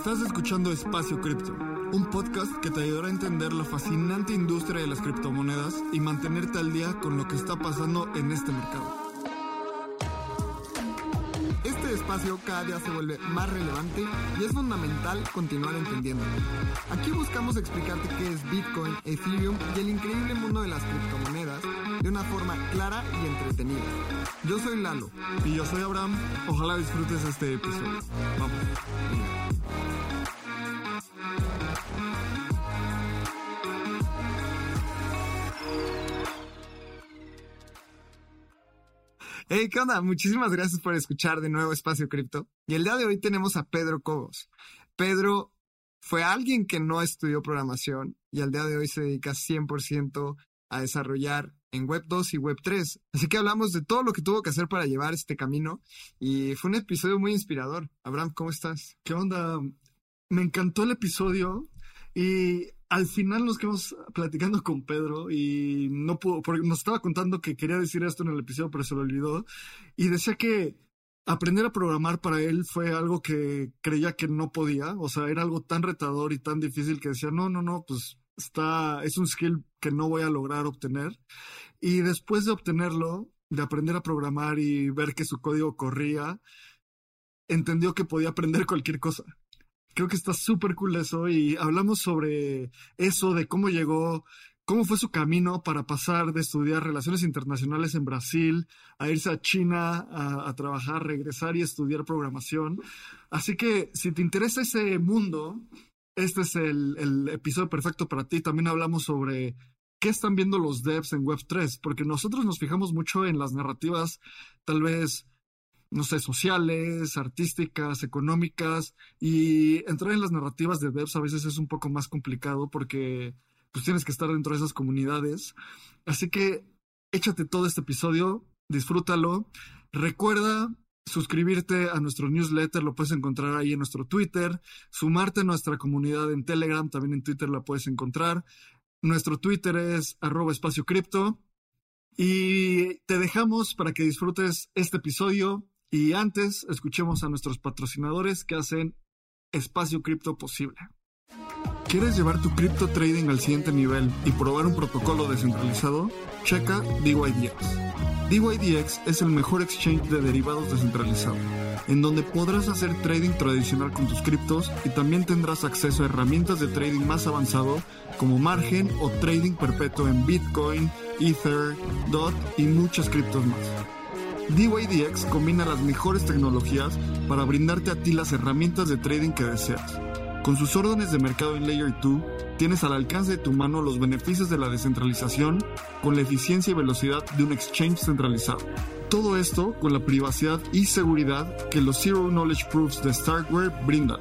Estás escuchando Espacio Cripto, un podcast que te ayudará a entender la fascinante industria de las criptomonedas y mantenerte al día con lo que está pasando en este mercado. Este espacio cada día se vuelve más relevante y es fundamental continuar entendiendo. Aquí buscamos explicarte qué es Bitcoin, Ethereum y el increíble mundo de las criptomonedas de una forma clara y entretenida. Yo soy Lalo. Y yo soy Abraham. Ojalá disfrutes este episodio. Vamos. Hey, ¿qué onda? Muchísimas gracias por escuchar de nuevo Espacio Cripto. Y el día de hoy tenemos a Pedro Cobos. Pedro fue alguien que no estudió programación y al día de hoy se dedica 100% a desarrollar en Web 2 y Web 3. Así que hablamos de todo lo que tuvo que hacer para llevar este camino y fue un episodio muy inspirador. Abraham, ¿cómo estás? ¿Qué onda? Me encantó el episodio y al final nos quedamos platicando con Pedro y no pudo, porque nos estaba contando que quería decir esto en el episodio, pero se lo olvidó. Y decía que aprender a programar para él fue algo que creía que no podía, o sea, era algo tan retador y tan difícil que decía, no, no, no, pues es un skill que no voy a lograr obtener. Y después de obtenerlo, de aprender a programar y ver que su código corría, entendió que podía aprender cualquier cosa. Creo que está súper cool eso y hablamos sobre eso, de cómo llegó, cómo fue su camino para pasar de estudiar relaciones internacionales en Brasil a irse a China a, a trabajar, regresar y estudiar programación. Así que si te interesa ese mundo, este es el, episodio perfecto para ti. También hablamos sobre qué están viendo los devs en Web3, porque nosotros nos fijamos mucho en las narrativas, tal vez, no sé, sociales, artísticas, económicas, y entrar en las narrativas de devs a veces es un poco más complicado porque pues tienes que estar dentro de esas comunidades. Así que échate todo este episodio, disfrútalo. Recuerda suscribirte a nuestro newsletter, lo puedes encontrar ahí en nuestro Twitter, sumarte a nuestra comunidad en Telegram, también en Twitter la puedes encontrar. Nuestro Twitter es arroba espacio cripto. Y te dejamos para que disfrutes este episodio. Y antes, escuchemos a nuestros patrocinadores que hacen Espacio Cripto posible. ¿Quieres llevar tu cripto trading al siguiente nivel y probar un protocolo descentralizado? Checa DYDX. DYDX es el mejor exchange de derivados descentralizado, en donde podrás hacer trading tradicional con tus criptos y también tendrás acceso a herramientas de trading más avanzado como margen o trading perpetuo en Bitcoin, Ether, DOT y muchas criptos más. DYDX combina las mejores tecnologías para brindarte a ti las herramientas de trading que deseas. Con sus órdenes de mercado en Layer 2, tienes al alcance de tu mano los beneficios de la descentralización con la eficiencia y velocidad de un exchange centralizado. Todo esto con la privacidad y seguridad que los Zero Knowledge Proofs de Starkware brindan.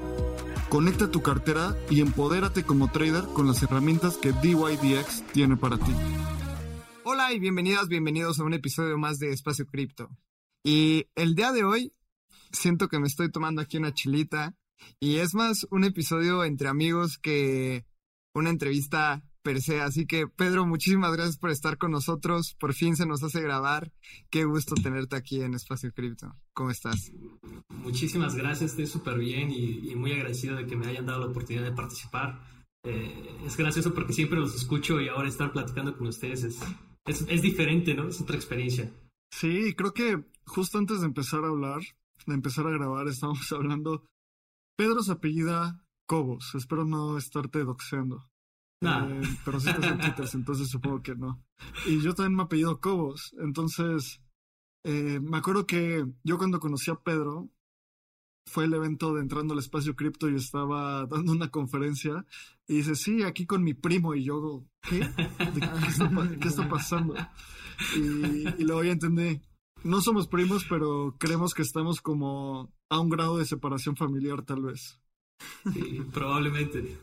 Conecta tu cartera y empodérate como trader con las herramientas que DYDX tiene para ti. Hola y bienvenidas, bienvenidos a un episodio más de Espacio Cripto. Y el día de hoy siento que me estoy tomando aquí una chilita y es más un episodio entre amigos que una entrevista per se. Así que, Pedro, muchísimas gracias por estar con nosotros. Por fin se nos hace grabar. Qué gusto tenerte aquí en Espacio Cripto. ¿Cómo estás? Muchísimas gracias, estoy súper bien y, y, muy agradecido de que me hayan dado la oportunidad de participar. Eh, es gracioso porque siempre los escucho y ahora estar platicando con ustedes es, es, es diferente, ¿no? Es otra experiencia. Sí, creo que justo antes de empezar a hablar, de empezar a grabar, estábamos hablando Pedro se apellida Cobos. Espero no estarte doxeando. Nah. Eh, pero sí estás en Twitter, entonces supongo que no. Y yo también me apellido Cobos. Entonces, eh, me acuerdo que yo cuando conocí a Pedro, fue el evento de Entrando al Espacio Cripto y estaba dando una conferencia y dice, sí, aquí con mi primo. Y yo, ¿qué? ¿Qué está, ¿Qué está pasando? Y, y luego ya entendí, no somos primos, pero creemos que estamos como a un grado de separación familiar, tal vez. Sí, probablemente.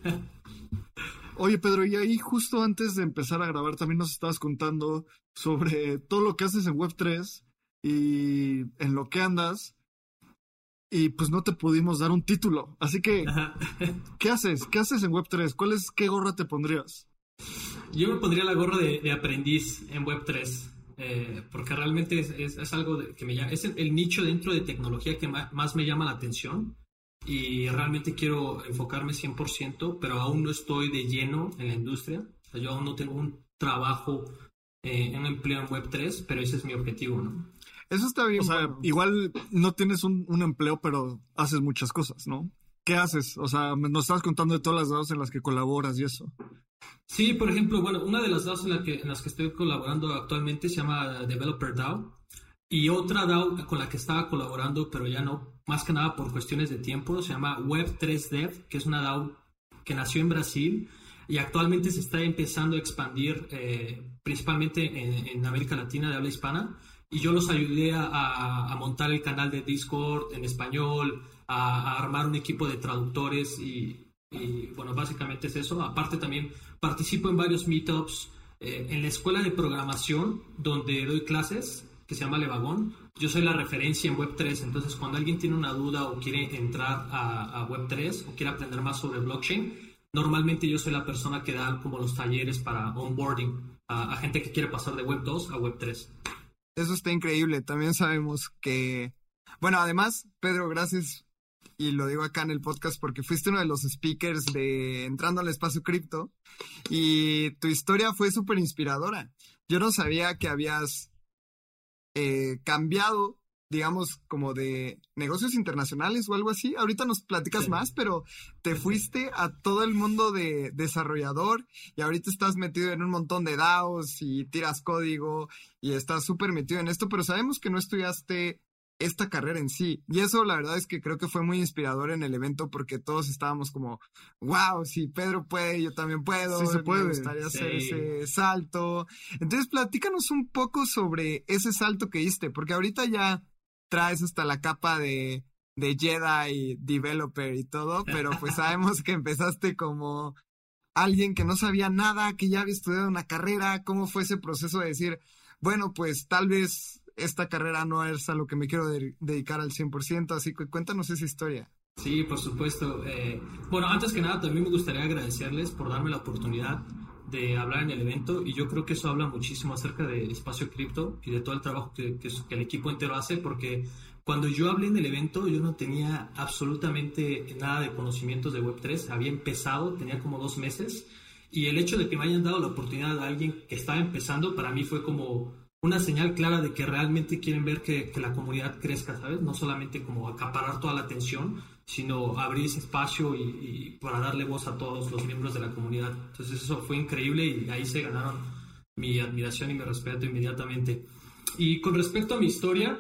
Oye, Pedro, y ahí justo antes de empezar a grabar también nos estabas contando sobre todo lo que haces en Web3 y en lo que andas. Y pues no te pudimos dar un título. Así que, ¿qué haces? ¿Qué haces en Web3? ¿Cuál es, qué gorra te pondrías? Yo me pondría la gorra de, de aprendiz en Web3. Eh, porque realmente es, es, es algo de, que me llama, es el, el, nicho dentro de tecnología que más, más, me llama la atención. y realmente quiero enfocarme 100%, pero aún no estoy de lleno en la industria. yo aún no tengo un trabajo, eh, un empleo en Web3, pero ese es mi objetivo, ¿no? Eso está bien. O sea, igual no tienes un, un, empleo, pero haces muchas cosas, ¿no? ¿Qué haces? O sea, nos estabas contando de todas las DAOs en las que colaboras y eso. Sí, por ejemplo, bueno, una de las DAOs en, las que estoy colaborando actualmente se llama Developer DAO. Y otra DAO con la que estaba colaborando, pero ya no, más que nada por cuestiones de tiempo, se llama Web3Dev, que es una DAO que nació en Brasil y actualmente se está empezando a expandir eh, principalmente en, América Latina de habla hispana. Y yo los ayudé a, montar el canal de Discord en español, a, armar un equipo de traductores y, bueno, básicamente es eso. Aparte también participo en varios meetups eh, en la escuela de programación donde doy clases que se llama Levagón. Yo soy la referencia en Web3, entonces cuando alguien tiene una duda o quiere entrar a, Web3 o quiere aprender más sobre blockchain, normalmente yo soy la persona que da como los talleres para onboarding a, gente que quiere pasar de Web2 a Web3. Eso está increíble. También sabemos que, bueno, además, Pedro, gracias y lo digo acá en el podcast porque fuiste uno de los speakers de Entrando al Espacio Cripto y tu historia fue súper inspiradora. Yo no sabía que habías eh, cambiado, digamos, como de negocios internacionales o algo así. Ahorita nos platicas más, pero te fuiste a todo el mundo de desarrollador y ahorita estás metido en un montón de DAOs y tiras código y estás súper metido en esto, pero sabemos que no estudiaste esta carrera en sí. Y eso la verdad es que creo que fue muy inspirador en el evento porque todos estábamos como, wow, si Pedro puede, yo también puedo. Sí se puede. Me gustaría hacer ese salto. Entonces, platícanos un poco sobre ese salto que hiciste, porque ahorita ya traes hasta la capa de, de Jedi developer y todo, pero pues sabemos que empezaste como alguien que no sabía nada, que ya había estudiado una carrera, cómo fue ese proceso de decir, bueno, pues tal vez esta carrera no es a lo que me quiero dedicar al 100%, así que cuéntanos esa historia. Sí, por supuesto. Eh, bueno, antes que nada, también me gustaría agradecerles por darme la oportunidad de hablar en el evento y yo creo que eso habla muchísimo acerca de Espacio Cripto y de todo el trabajo que, que, el equipo entero hace porque cuando yo hablé en el evento yo no tenía absolutamente nada de conocimientos de Web3, había empezado, tenía como dos meses y el hecho de que me hayan dado la oportunidad a alguien que estaba empezando para mí fue como una señal clara de que realmente quieren ver que, la comunidad crezca, ¿sabes? No solamente como acaparar toda la atención, sino abrir ese espacio y, para darle voz a todos los miembros de la comunidad. Entonces eso fue increíble y ahí se ganaron mi admiración y mi respeto inmediatamente. Y con respecto a mi historia,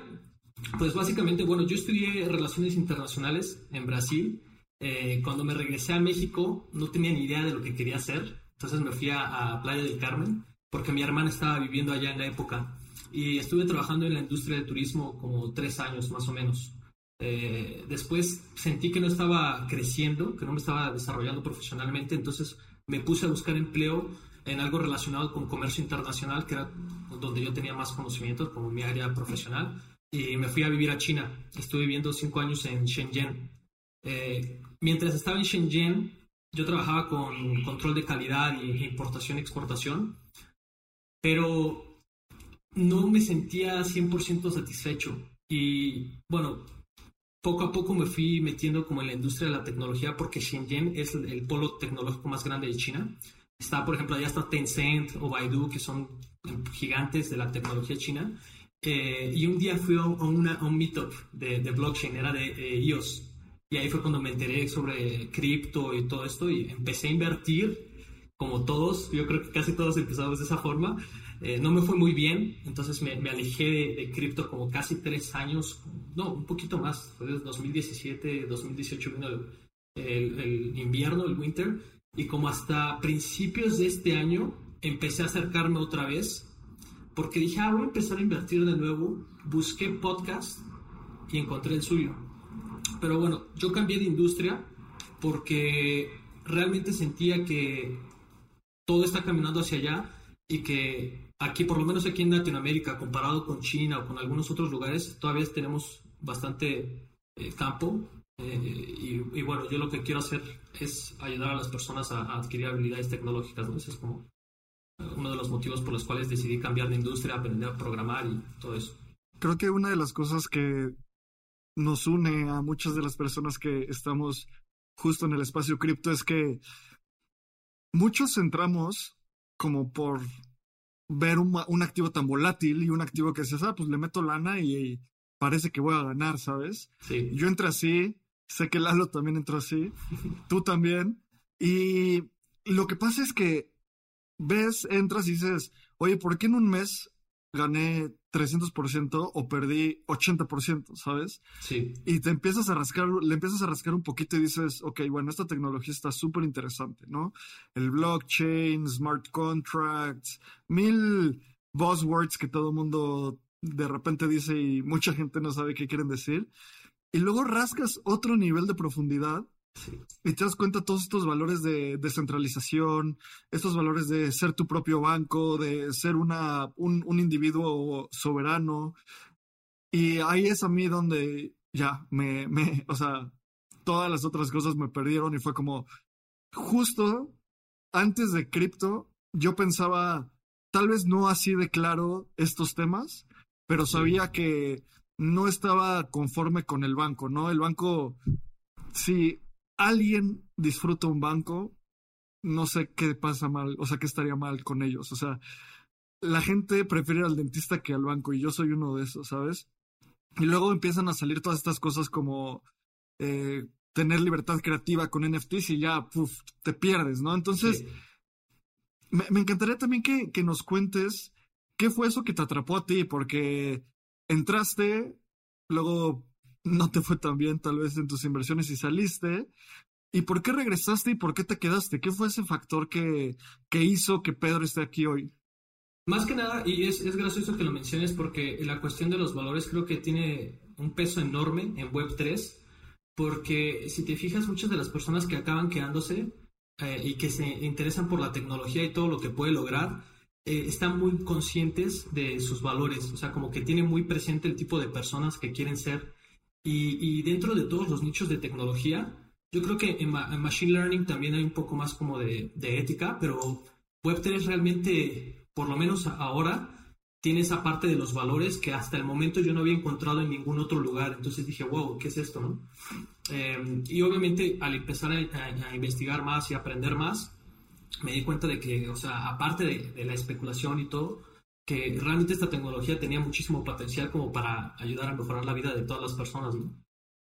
pues básicamente, bueno, yo estudié relaciones internacionales en Brasil. Eh, cuando me regresé a México no tenía ni idea de lo que quería hacer, entonces me fui a, a Playa del Carmen porque mi hermana estaba viviendo allá en la época y estuve trabajando en la industria del turismo como tres años más o menos. Eh, después sentí que no estaba creciendo, que no me estaba desarrollando profesionalmente, entonces me puse a buscar empleo en algo relacionado con comercio internacional, que era donde yo tenía más conocimientos como mi área profesional, y me fui a vivir a China. Estuve viviendo cinco años en Shenzhen. Eh, mientras estaba en Shenzhen, yo trabajaba con control de calidad y importación y exportación pero no me sentía 100% satisfecho. Y bueno, poco a poco me fui metiendo como en la industria de la tecnología porque Shenzhen es el, polo tecnológico más grande de China. Está, por ejemplo, allá está Tencent o Baidu, que son gigantes de la tecnología china. Eh, y un día fui a, un meetup de, blockchain, era de eh, iOS. Y ahí fue cuando me enteré sobre cripto y todo esto y empecé a invertir como todos, yo creo que casi todos empezamos de esa forma. Eh, no me fue muy bien, entonces me, alejé de, cripto como casi tres años, no, un poquito más, fue desde 2017, 2018 vino el, el, invierno, el winter, y como hasta principios de este año empecé a acercarme otra vez, porque dije, ah, voy a empezar a invertir de nuevo, busqué podcast y encontré el suyo. Pero bueno, yo cambié de industria porque realmente sentía que todo está caminando hacia allá y que aquí, por lo menos aquí en Latinoamérica, comparado con China o con algunos otros lugares, todavía tenemos bastante eh, campo. Eh, y, bueno, yo lo que quiero hacer es ayudar a las personas a, adquirir habilidades tecnológicas. ¿no? Ese es como uno de los motivos por los cuales decidí cambiar de industria, aprender a programar y todo eso. Creo que una de las cosas que nos une a muchas de las personas que estamos justo en el espacio cripto es que muchos entramos como por ver un, un, activo tan volátil y un activo que dices, ah, pues le meto lana y, y parece que voy a ganar, ¿sabes? Sí. Yo entré así, sé que Lalo también entró así, tú también, y lo que pasa es que ves, entras y dices, oye, ¿por qué en un mes gané 300% o perdí 80%, ¿sabes? Sí. Y te empiezas a rascar, le empiezas a rascar un poquito y dices, ok, bueno, esta tecnología está súper interesante, ¿no? El blockchain, smart contracts, mil buzzwords que todo el mundo de repente dice y mucha gente no sabe qué quieren decir. Y luego rascas otro nivel de profundidad Sí. y te das cuenta todos estos valores de descentralización, estos valores de ser tu propio banco, de ser una, un, un individuo soberano. Y ahí es a mí donde ya me, me, o sea, todas las otras cosas me perdieron y fue como, justo antes de cripto, yo pensaba, tal vez no así de claro estos temas, pero sabía que no estaba conforme con el banco, ¿no? El banco, sí alguien disfruta un banco, no sé qué pasa mal, o sea, qué estaría mal con ellos. O sea, la gente prefiere al dentista que al banco y yo soy uno de esos, ¿sabes? Y luego empiezan a salir todas estas cosas como eh, tener libertad creativa con NFTs y ya, puf, te pierdes, ¿no? Entonces, Sí. me, me encantaría también que, que nos cuentes qué fue eso que te atrapó a ti, porque entraste, luego no te fue tan bien tal vez en tus inversiones y saliste. ¿Y por qué regresaste y por qué te quedaste? ¿Qué fue ese factor que, que hizo que Pedro esté aquí hoy? Más que nada, y es, es gracioso que lo menciones porque la cuestión de los valores creo que tiene un peso enorme en Web3, porque si te fijas, muchas de las personas que acaban quedándose eh, y que se interesan por la tecnología y todo lo que puede lograr, eh, están muy conscientes de sus valores, o sea, como que tienen muy presente el tipo de personas que quieren ser. Y, y dentro de todos los nichos de tecnología, yo creo que en, ma- en Machine Learning también hay un poco más como de, de ética, pero Web3 realmente, por lo menos ahora, tiene esa parte de los valores que hasta el momento yo no había encontrado en ningún otro lugar. Entonces dije, wow, ¿qué es esto? No? Eh, y obviamente al empezar a, a- a investigar más y aprender más, me di cuenta de que, o sea, aparte de, de la especulación y todo, que realmente esta tecnología tenía muchísimo potencial como para ayudar a mejorar la vida de todas las personas, ¿no?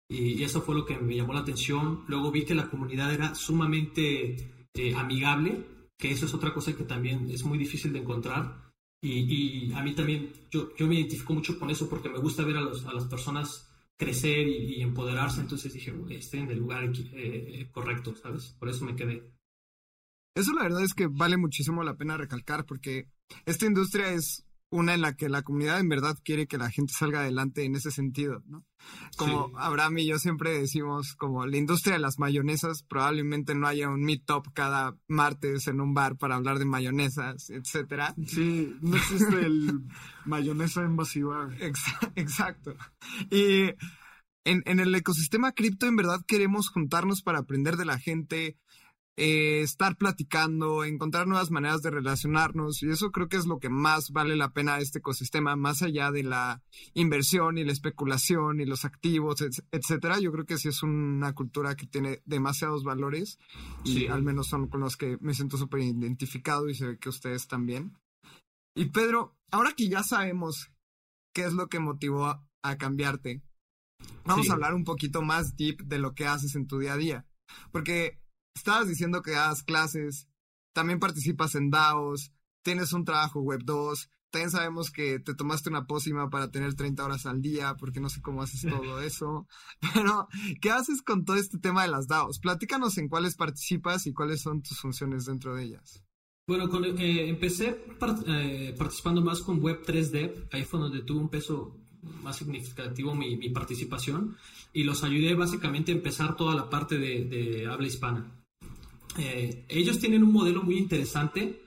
Y, y eso fue lo que me llamó la atención. Luego vi que la comunidad era sumamente eh, amigable, que eso es otra cosa que también es muy difícil de encontrar. Y, y a mí también, yo, yo me identifico mucho con eso porque me gusta ver a, los- a las personas crecer y, y empoderarse. Entonces dije, "Güey, estoy en el lugar eh, correcto, ¿sabes? Por eso me quedé. Eso la verdad es que vale muchísimo la pena recalcar porque esta industria es una en la que la comunidad en verdad quiere que la gente salga adelante en ese sentido, ¿no? Como Sí. Abraham y yo siempre decimos, como la industria de las mayonesas, probablemente no haya un meetup cada martes en un bar para hablar de mayonesas, etcétera. Sí, no existe el mayonesa invasiva. Exa- Exacto. Y en, en el ecosistema cripto, en verdad queremos juntarnos para aprender de la gente, eh, estar platicando, encontrar nuevas maneras de relacionarnos. Y eso creo que es lo que más vale la pena de este ecosistema, más allá de la inversión y la especulación y los activos, et- etcétera. Yo creo que sí es una cultura que tiene demasiados valores y Sí. al menos son con los que me siento súper identificado y se ve que ustedes también. Y Pedro, ahora que ya sabemos qué es lo que motivó a, a cambiarte. Vamos Sí. a hablar un poquito más deep de lo que haces en tu día a día. Porque estabas diciendo que das clases, también participas en DAOs, tienes un trabajo web 2, también sabemos que te tomaste una pócima para tener 30 horas al día, porque no sé cómo haces todo eso. Pero, ¿qué haces con todo este tema de las DAOs? Platícanos en cuáles participas y cuáles son tus funciones dentro de ellas. Bueno, con- eh, empecé eh, participando más con Web3 Dev, ahí fue donde tuvo un peso más significativo mi, mi participación y los ayudé básicamente a empezar toda la parte de, de habla hispana. Eh, ellos tienen un modelo muy interesante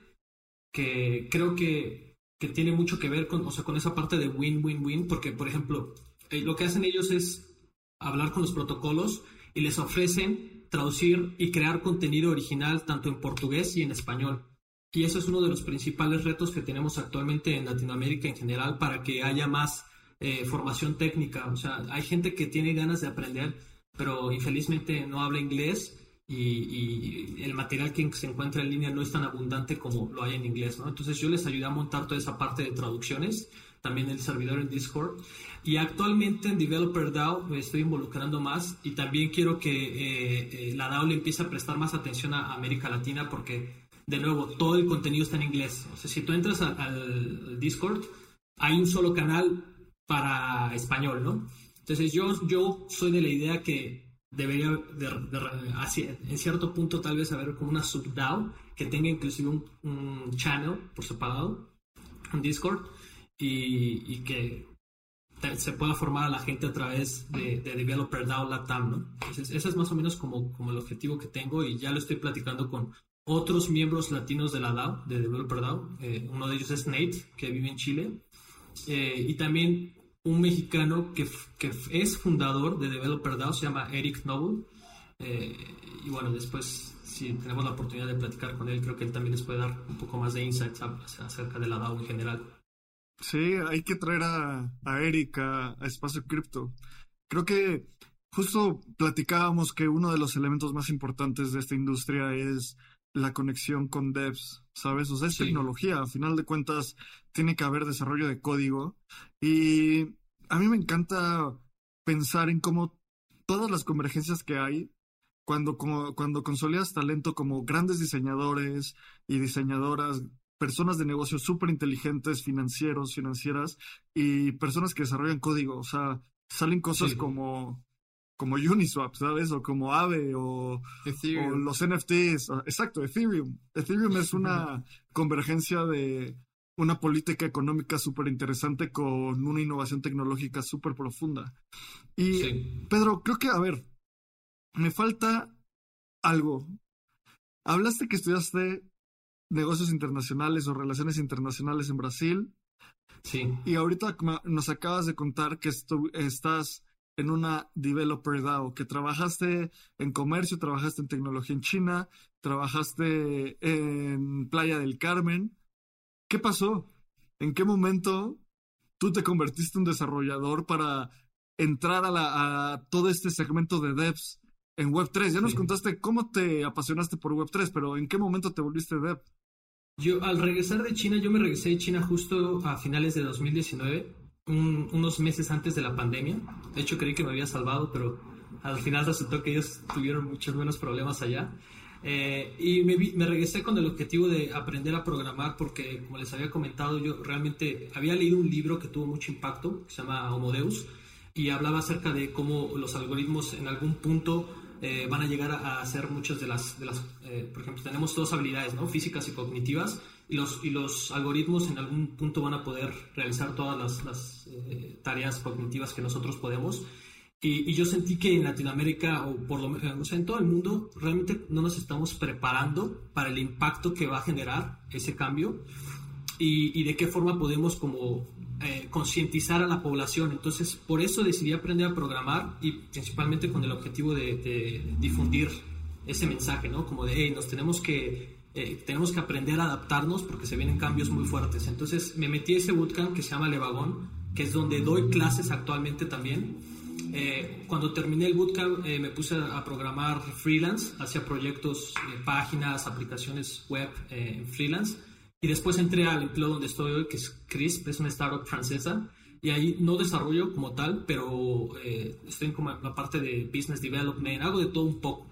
que creo que, que tiene mucho que ver con, o sea, con esa parte de win-win-win, porque por ejemplo, eh, lo que hacen ellos es hablar con los protocolos y les ofrecen traducir y crear contenido original tanto en portugués y en español. Y eso es uno de los principales retos que tenemos actualmente en Latinoamérica en general para que haya más eh, formación técnica. O sea, hay gente que tiene ganas de aprender, pero infelizmente no habla inglés y, el material que se encuentra en línea no es tan abundante como lo hay en inglés, ¿no? Entonces yo les ayudé a montar toda esa parte de traducciones, también el servidor en Discord. Y actualmente en Developer DAO me estoy involucrando más y también quiero que eh, eh, la DAO le empiece a prestar más atención a América Latina porque, de nuevo, todo el contenido está en inglés. O sea, si tú entras al Discord, hay un solo canal para español, ¿no? Entonces yo, yo soy de la idea que debería, de, en cierto punto tal vez haber como una subDAO que tenga inclusive un, channel por separado, un Discord, y, y, que se pueda formar a la gente a través de, de Developer DAO Latam, ¿no? Entonces, ese es más o menos como, como el objetivo que tengo y ya lo estoy platicando con otros miembros latinos de la DAO, de Developer DAO. Eh, uno de ellos es Nate, que vive en Chile. Eh, y también un mexicano que, que, es fundador de Developer DAO, se llama Eric Noble. Eh, y bueno, después, si tenemos la oportunidad de platicar con él, creo que él también les puede dar un poco más de insights acerca de la DAO en general. Sí, hay que traer a, a Eric a, Espacio Cripto. Creo que justo platicábamos que uno de los elementos más importantes de esta industria es la conexión con devs, ¿sabes? O sea, es tecnología, a final de cuentas tiene que haber desarrollo de código y a mí me encanta pensar en cómo todas las convergencias que hay cuando, cuando consolidas talento como grandes diseñadores y diseñadoras, personas de negocios súper inteligentes, financieros, financieras y personas que desarrollan código. O sea, salen cosas como como Uniswap, ¿sabes? O como Aave o, los NFTs. Exacto, Ethereum. Ethereum es una convergencia de una política económica súper interesante con una innovación tecnológica súper profunda. Y Pedro, creo que, a ver, me falta algo. Hablaste que estudiaste negocios internacionales o relaciones internacionales en Brasil. Sí. Y ahorita nos acabas de contar que estás en una developer DAO, que trabajaste en comercio, trabajaste en tecnología en China, trabajaste en Playa del Carmen. ¿Qué pasó? ¿En qué momento tú te convertiste en desarrollador para entrar a, todo este segmento de devs en Web3? Ya nos contaste cómo te apasionaste por Web3, pero ¿en qué momento te volviste dev? Yo al regresar de China, yo me regresé de China justo a finales de 2019 unos meses antes de la pandemia. De hecho, creí que me había salvado, pero al final resultó que ellos tuvieron muchos menos problemas allá. Eh, y me, me, regresé con el objetivo de aprender a programar porque, como les había comentado, yo realmente había leído un libro que tuvo mucho impacto, que se llama Homo y hablaba acerca de cómo los algoritmos en algún punto eh, van a llegar a, hacer muchas de las, de las eh, por ejemplo, tenemos dos habilidades, ¿no? Físicas y cognitivas, y los, y los algoritmos en algún punto van a poder realizar todas las, las eh, tareas cognitivas que nosotros podemos. Y, yo sentí que en Latinoamérica, o por lo menos sea, en todo el mundo, realmente no nos estamos preparando para el impacto que va a generar ese cambio y, y de qué forma podemos como eh, concientizar a la población. Entonces, por eso decidí aprender a programar y principalmente con el objetivo de, de difundir ese mensaje, ¿no? Como de, hey, nos tenemos que eh, tenemos que aprender a adaptarnos porque se vienen cambios muy fuertes. Entonces me metí a ese bootcamp que se llama Levagón, que es donde doy clases actualmente también. Eh, cuando terminé el bootcamp eh, me puse a, programar freelance, hacía proyectos, páginas, aplicaciones web en freelance. Y después entré al empleo donde estoy hoy, que es CRISP, es una startup francesa. Y ahí no desarrollo como tal, pero estoy en como la parte de business development, hago de todo un poco.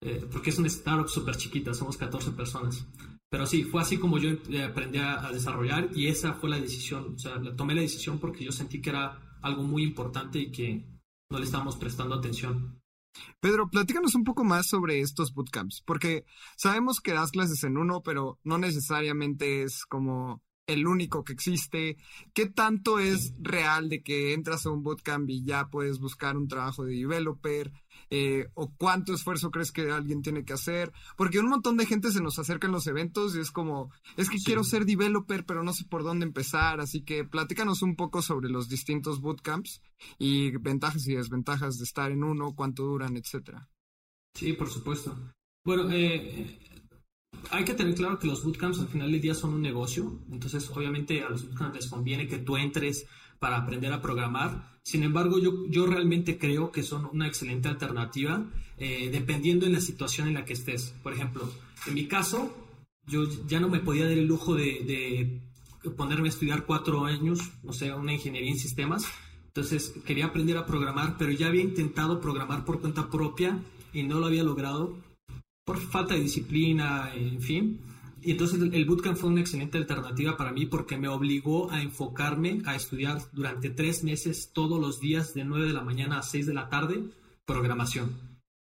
Eh, porque es una startup súper chiquita, somos 14 personas. Pero sí, fue así como yo eh, aprendí a, desarrollar y esa fue la decisión, o sea, tomé la decisión porque yo sentí que era algo muy importante y que no le estábamos prestando atención. Pedro, platícanos un poco más sobre estos bootcamps, porque sabemos que das clases en uno, pero no necesariamente es como el único que existe. ¿Qué tanto es real de que entras a un bootcamp y ya puedes buscar un trabajo de developer? Eh, ¿O cuánto esfuerzo crees que alguien tiene que hacer? Porque un montón de gente se nos acerca en los eventos y es como, es que quiero ser developer, pero no sé por dónde empezar. Así que platícanos un poco sobre los distintos bootcamps y ventajas y desventajas de estar en uno, cuánto duran, etcétera. Sí, por supuesto. Bueno, eh, hay que tener claro que los bootcamps al final del día son un negocio, entonces obviamente a los bootcamps les conviene que tú entres para aprender a programar. Sin embargo, yo, yo realmente creo que son una excelente alternativa eh, dependiendo en la situación en la que estés. Por ejemplo, en mi caso, yo ya no me podía dar el lujo de, de ponerme a estudiar cuatro años, no sé, una ingeniería en sistemas. Entonces quería aprender a programar, pero ya había intentado programar por cuenta propia y no lo había logrado por falta de disciplina, en fin. Y entonces el bootcamp fue una excelente alternativa para mí porque me obligó a enfocarme a estudiar durante tres meses todos los días de 9 de la mañana a 6 de la tarde programación.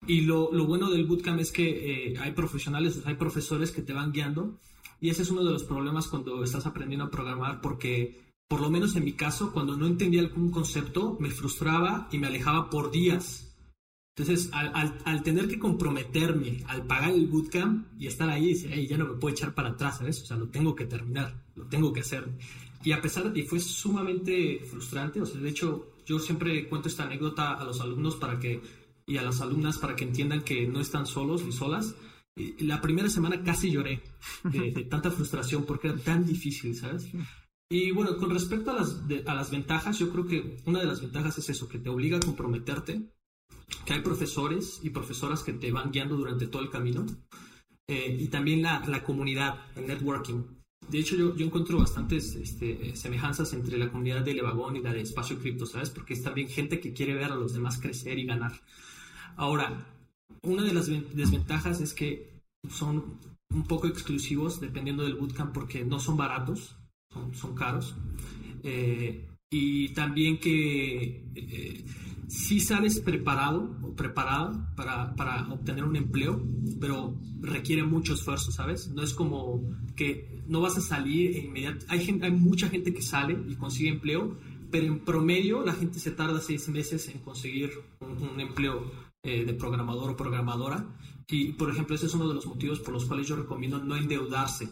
Y lo, lo bueno del bootcamp es que eh, hay profesionales, hay profesores que te van guiando y ese es uno de los problemas cuando estás aprendiendo a programar porque por lo menos en mi caso, cuando no entendía algún concepto, me frustraba y me alejaba por días entonces, al, tener que comprometerme, al pagar el bootcamp y estar ahí, dice, ya no me puedo echar para atrás, ¿sabes? O sea, lo tengo que terminar, lo tengo que hacer. Y a pesar de que fue sumamente frustrante, o sea, de hecho, yo siempre cuento esta anécdota a los alumnos para que, y a las alumnas para que entiendan que no están solos ni solas. La primera semana casi lloré de, tanta frustración porque era tan difícil, ¿sabes? Y bueno, con respecto a las, a las ventajas, yo creo que una de las ventajas es eso, que te obliga a comprometerte, que hay profesores y profesoras que te van guiando durante todo el camino. Eh, y también la, la, comunidad, el networking. De hecho, yo, yo encuentro bastantes este, semejanzas entre la comunidad de Levagón y la de Espacio Cripto, ¿sabes? Porque es también gente que quiere ver a los demás crecer y ganar. Ahora, una de las desventajas es que son un poco exclusivos dependiendo del bootcamp porque no son baratos, son, son caros. Eh, y también que eh, si sales preparado o preparada para, para, obtener un empleo, pero requiere mucho esfuerzo, ¿sabes? No es como que no vas a salir inmediatamente. Hay, gente, hay mucha gente que sale y consigue empleo, pero en promedio la gente se tarda seis meses en conseguir un, empleo eh, de programador o programadora. Y, por ejemplo, ese es uno de los motivos por los cuales yo recomiendo no endeudarse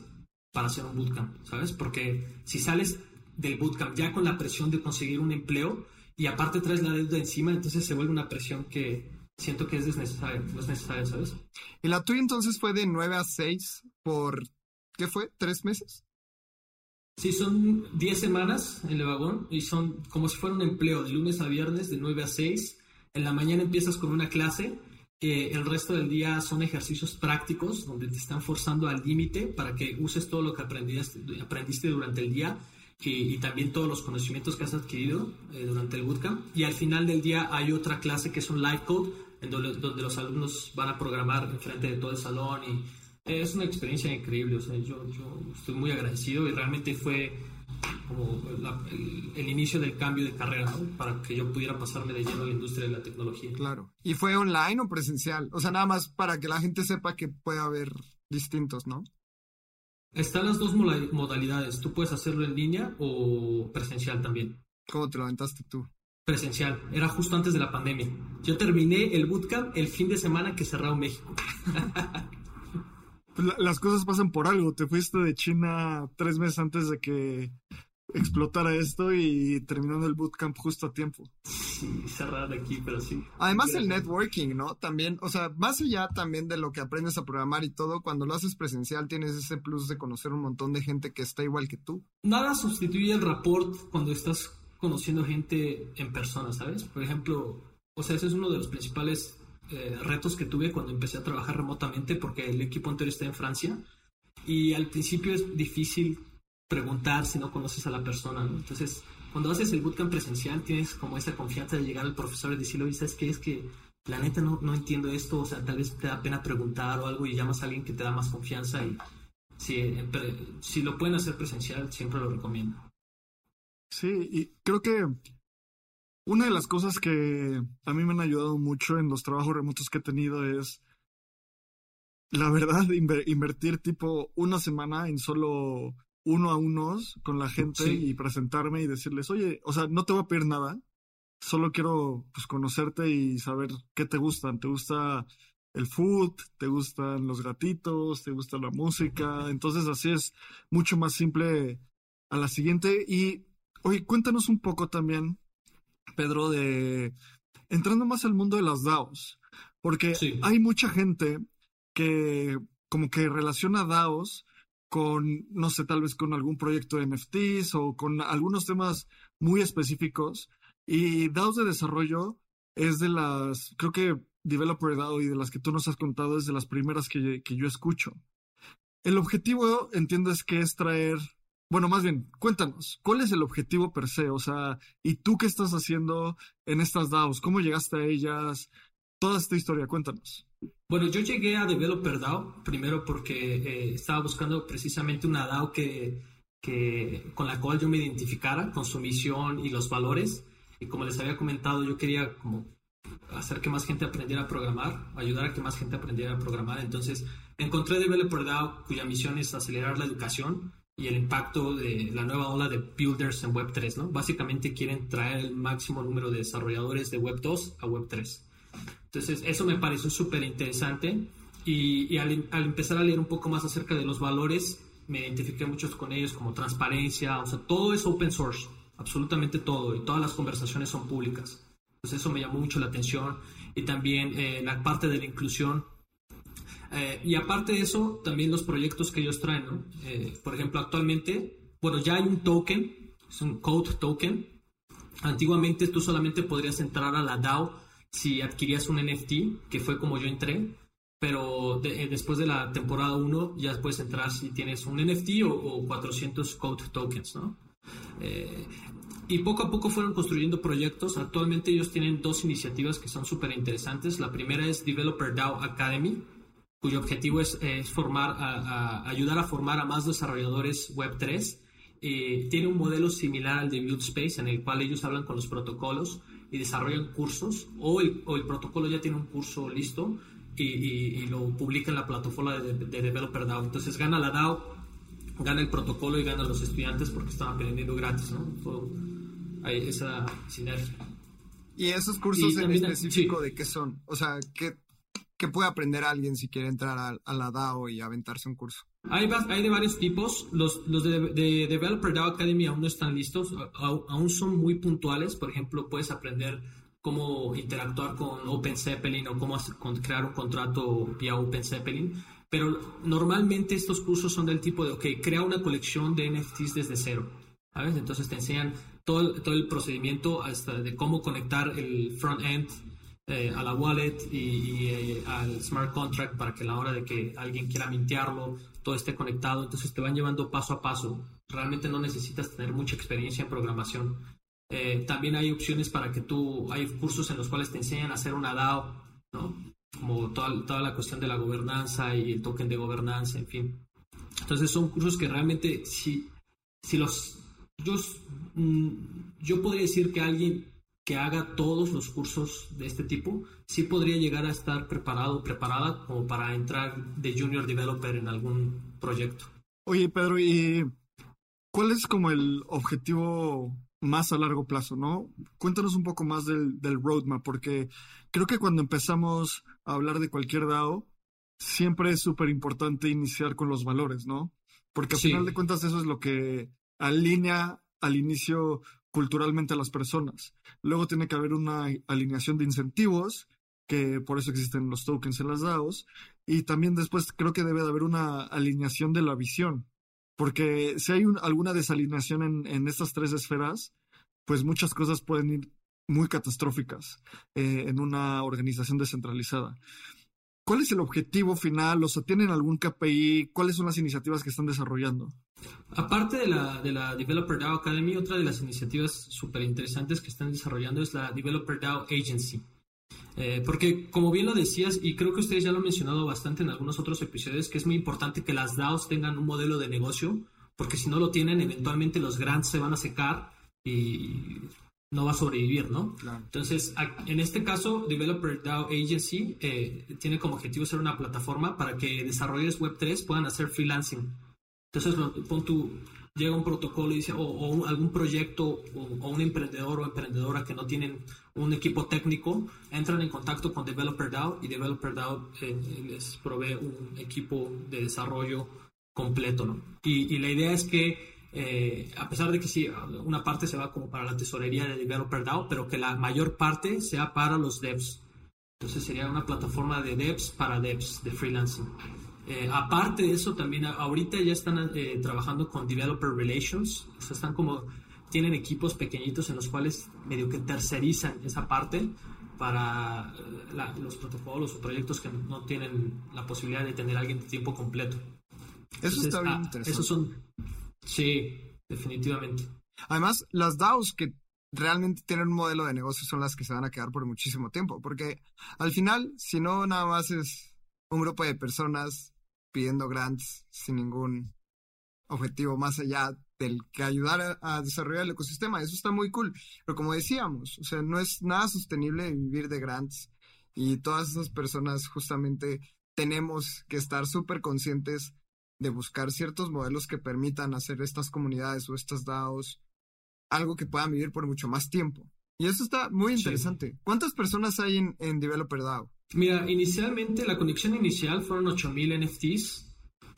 para hacer un bootcamp, ¿sabes? Porque si sales del bootcamp ya con la presión de conseguir un empleo, y aparte traes la deuda encima, entonces se vuelve una presión que siento que es desnecesaria, no es necesaria, ¿sabes? ¿Y la tuya entonces fue de 9 a 6 por, ¿qué fue? ¿Tres meses? Sí, son 10 semanas en el vagón y son como si fuera un empleo de lunes a viernes de 9 a 6. En la mañana empiezas con una clase, eh, el resto del día son ejercicios prácticos donde te están forzando al límite para que uses todo lo que aprendiste, aprendiste durante el día y, también todos los conocimientos que has adquirido eh, durante el bootcamp. Y al final del día hay otra clase que es un live code, en donde, donde los alumnos van a programar frente de todo el salón y es una experiencia increíble. O sea, yo, yo estoy muy agradecido y realmente fue como el, inicio del cambio de carrera para que yo pudiera pasarme de lleno a la industria de la tecnología. Claro. ¿Y fue online o presencial? O sea, nada más para que la gente sepa que puede haber distintos, ¿no? Están las dos modalidades. Tú puedes hacerlo en línea o presencial también. ¿Cómo te lo aventaste tú? Presencial. Era justo antes de la pandemia. Yo terminé el bootcamp el fin de semana que cerró México. Pues las cosas pasan por algo. Te fuiste de China tres meses antes de que explotara esto y terminando el bootcamp justo a tiempo. Sí, cerrar aquí, pero sí. Además el networking, ¿no? También, o sea, más allá también de lo que aprendes a programar y todo, cuando lo haces presencial tienes ese plus de conocer un montón de gente que está igual que tú. Nada sustituye el rapport cuando estás conociendo gente en persona, ¿sabes? Por ejemplo, o sea, ese es uno de los principales eh, retos que tuve cuando empecé a trabajar remotamente porque el equipo entero está en Francia y al principio es difícil preguntar si no conoces a la persona, ¿no? Entonces, cuando haces el bootcamp presencial, tienes como esa confianza de llegar al profesor y decirle, oye, ¿sabes qué? Es que la neta no, entiendo esto, o sea, tal vez te da pena preguntar o algo y llamas a alguien que te da más confianza y si lo pueden hacer presencial, siempre lo recomiendo. Sí, y creo que una de las cosas que a mí me han ayudado mucho en los trabajos remotos que he tenido es, la verdad, invertir tipo una semana en solo uno a unos con la gente y presentarme y decirles, oye, o sea, no te voy a pedir nada, solo quiero pues conocerte y saber qué te gustan. ¿Te gusta el food? ¿Te gustan los gatitos? ¿Te gusta la música? Entonces así es mucho más simple a la siguiente. Y, oye, cuéntanos un poco también, Pedro, de entrando más al mundo de las DAOs, porque hay mucha gente que como que relaciona DAOs con, no sé, tal vez con algún proyecto de NFTs o con algunos temas muy específicos. Y DAOs de desarrollo es de las, creo que Developer DAO y de las que tú nos has contado es de las primeras que, que yo escucho. El objetivo, entiendo, es que es traer, bueno, más bien, cuéntanos, ¿cuál es el objetivo per se? O sea, ¿y tú qué estás haciendo en estas DAOs? ¿Cómo llegaste a ellas? Toda esta historia, cuéntanos. Bueno, yo llegué a Developer DAO primero porque eh, estaba buscando precisamente una DAO que, que, con la cual yo me identificara con su misión y los valores. Y como les había comentado, yo quería como hacer que más gente aprendiera a programar, ayudar a que más gente aprendiera a programar. Entonces, encontré Developer DAO, cuya misión es acelerar la educación y el impacto de la nueva ola de builders en Web3, ¿no? Básicamente quieren traer el máximo número de desarrolladores de Web2 a Web3. Entonces, eso me pareció súper interesante y, al, empezar a leer un poco más acerca de los valores, me identifiqué mucho con ellos como transparencia, o sea, todo es open source, absolutamente todo, y todas las conversaciones son públicas. Entonces, eso me llamó mucho la atención y también eh, la parte de la inclusión eh, y aparte de eso, también los proyectos que ellos traen. Eh, por ejemplo, actualmente, bueno, ya hay un token, es un code token. Antiguamente tú solamente podrías entrar a la DAO si adquirías un NFT, que fue como yo entré, pero eh, después de la temporada 1 ya puedes entrar si tienes un NFT o, 400 code tokens, ¿no? y poco a poco fueron construyendo proyectos. Actualmente ellos tienen dos iniciativas que son súper interesantes. La primera es Developer DAO Academy, cuyo objetivo es, formar, ayudar a formar a más desarrolladores Web3. Eh, tiene un modelo similar al de Buildspace, en el cual ellos hablan con los protocolos y desarrollan cursos, o el, o el protocolo ya tiene un curso listo y, y, lo publica en la plataforma de, de, Developer DAO. Entonces gana la DAO, gana el protocolo y gana los estudiantes porque están aprendiendo gratis, ¿no? hay esa sinergia. ¿Y esos cursos en específico de qué son? O sea, ¿qué, ¿Qué puede aprender alguien si quiere entrar a, la DAO y aventarse un curso? Hay, hay de varios tipos. Los, los de, Developer DAO Academy aún no están listos, aún son muy puntuales. Por ejemplo, puedes aprender cómo interactuar con Open Zeppelin o cómo crear un contrato vía Open Zeppelin. Pero normalmente estos cursos son del tipo de, ok, crea una colección de NFTs desde cero. ¿sabes? Entonces te enseñan todo, todo el procedimiento hasta de cómo conectar el front-end eh, a la wallet y, eh, al smart contract para que a la hora de que alguien quiera mintearlo, todo esté conectado. Entonces te van llevando paso a paso. Realmente no necesitas tener mucha experiencia en programación. Eh, también hay opciones para que tú, hay cursos en los cuales te enseñan a hacer una DAO, ¿no? Como toda, toda la cuestión de la gobernanza y el token de gobernanza, en fin. Entonces son cursos que realmente, si, si los... Yo, mm, yo podría decir que alguien que haga todos los cursos de este tipo, sí podría llegar a estar preparado, preparada como para entrar de junior developer en algún proyecto. Oye, Pedro, ¿y cuál es como el objetivo más a largo plazo, no? Cuéntanos un poco más del, del roadmap, porque creo que cuando empezamos a hablar de cualquier DAO, siempre es súper importante iniciar con los valores, ¿no? Porque al final de cuentas eso es lo que alinea al inicio culturalmente a las personas. Luego tiene que haber una alineación de incentivos, que por eso existen los tokens en las DAOs, y también después creo que debe de haber una alineación de la visión, porque si hay alguna desalineación en, en, estas tres esferas, pues muchas cosas pueden ir muy catastróficas eh, en una organización descentralizada. ¿Cuál es el objetivo final? O sea, ¿tienen algún KPI? ¿Cuáles son las iniciativas que están desarrollando? Aparte de la, de la Developer DAO Academy, otra de las iniciativas súper interesantes que están desarrollando es la Developer DAO Agency. Eh, porque, como bien lo decías, y creo que ustedes ya lo han mencionado bastante en algunos otros episodios, que es muy importante que las DAOs tengan un modelo de negocio, porque si no lo tienen, eventualmente los grants se van a secar y no va a sobrevivir, ¿no? Entonces, en este caso, Developer DAO Agency eh, tiene como objetivo ser una plataforma para que desarrolladores Web3 puedan hacer freelancing. Entonces, pon tu, llega un protocolo y dice, o, algún proyecto o, un emprendedor o emprendedora que no tienen un equipo técnico, entran en contacto con Developer DAO y Developer DAO eh, les provee un equipo de desarrollo completo, ¿no? Y, y la idea es que eh, a pesar de que sí, una parte se va como para la tesorería de Developer DAO, pero que la mayor parte sea para los devs. Entonces sería una plataforma de devs para devs, de freelancing. Eh, aparte de eso, también ahorita ya están eh, trabajando con Developer Relations, o sea, están como tienen equipos pequeñitos en los cuales medio que tercerizan esa parte para eh, los protocolos o proyectos que no tienen la posibilidad de tener a alguien de tiempo completo. Eso está bien ah, interesante. Esos son, sí, definitivamente. Además, las DAOs que realmente tienen un modelo de negocio son las que se van a quedar por muchísimo tiempo, porque al final, si no nada más es un grupo de personas pidiendo grants sin ningún objetivo más allá del que ayudar a, desarrollar el ecosistema. Eso está muy cool. Pero como decíamos, o sea, no es nada sostenible vivir de grants y todas esas personas justamente tenemos que estar súper conscientes de buscar ciertos modelos que permitan hacer estas comunidades o estas DAOs algo que puedan vivir por mucho más tiempo. Y eso está muy interesante. ¿Cuántas personas hay en, en Developer DAO? Mira, inicialmente la conexión inicial fueron 8000 NFTs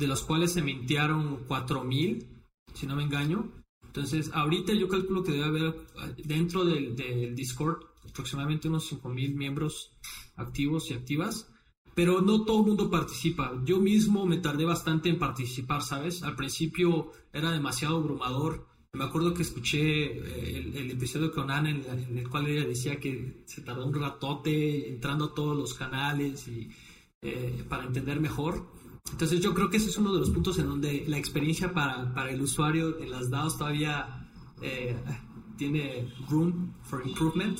de los cuales se mintearon 4.000, si no me engaño. Entonces, ahorita yo calculo que debe haber eh, dentro del, Discord aproximadamente unos 5.000 miembros activos y activas, pero no todo el mundo participa. Yo mismo me tardé bastante en participar, ¿sabes? Al principio era demasiado abrumador. Me acuerdo que escuché eh, el, episodio con Ana en, en, el cual ella decía que se tardó un ratote entrando a todos los canales y eh, para entender mejor. Entonces yo creo que ese es uno de los puntos en donde la experiencia para, para el usuario en las DAOs todavía eh, tiene room for improvement,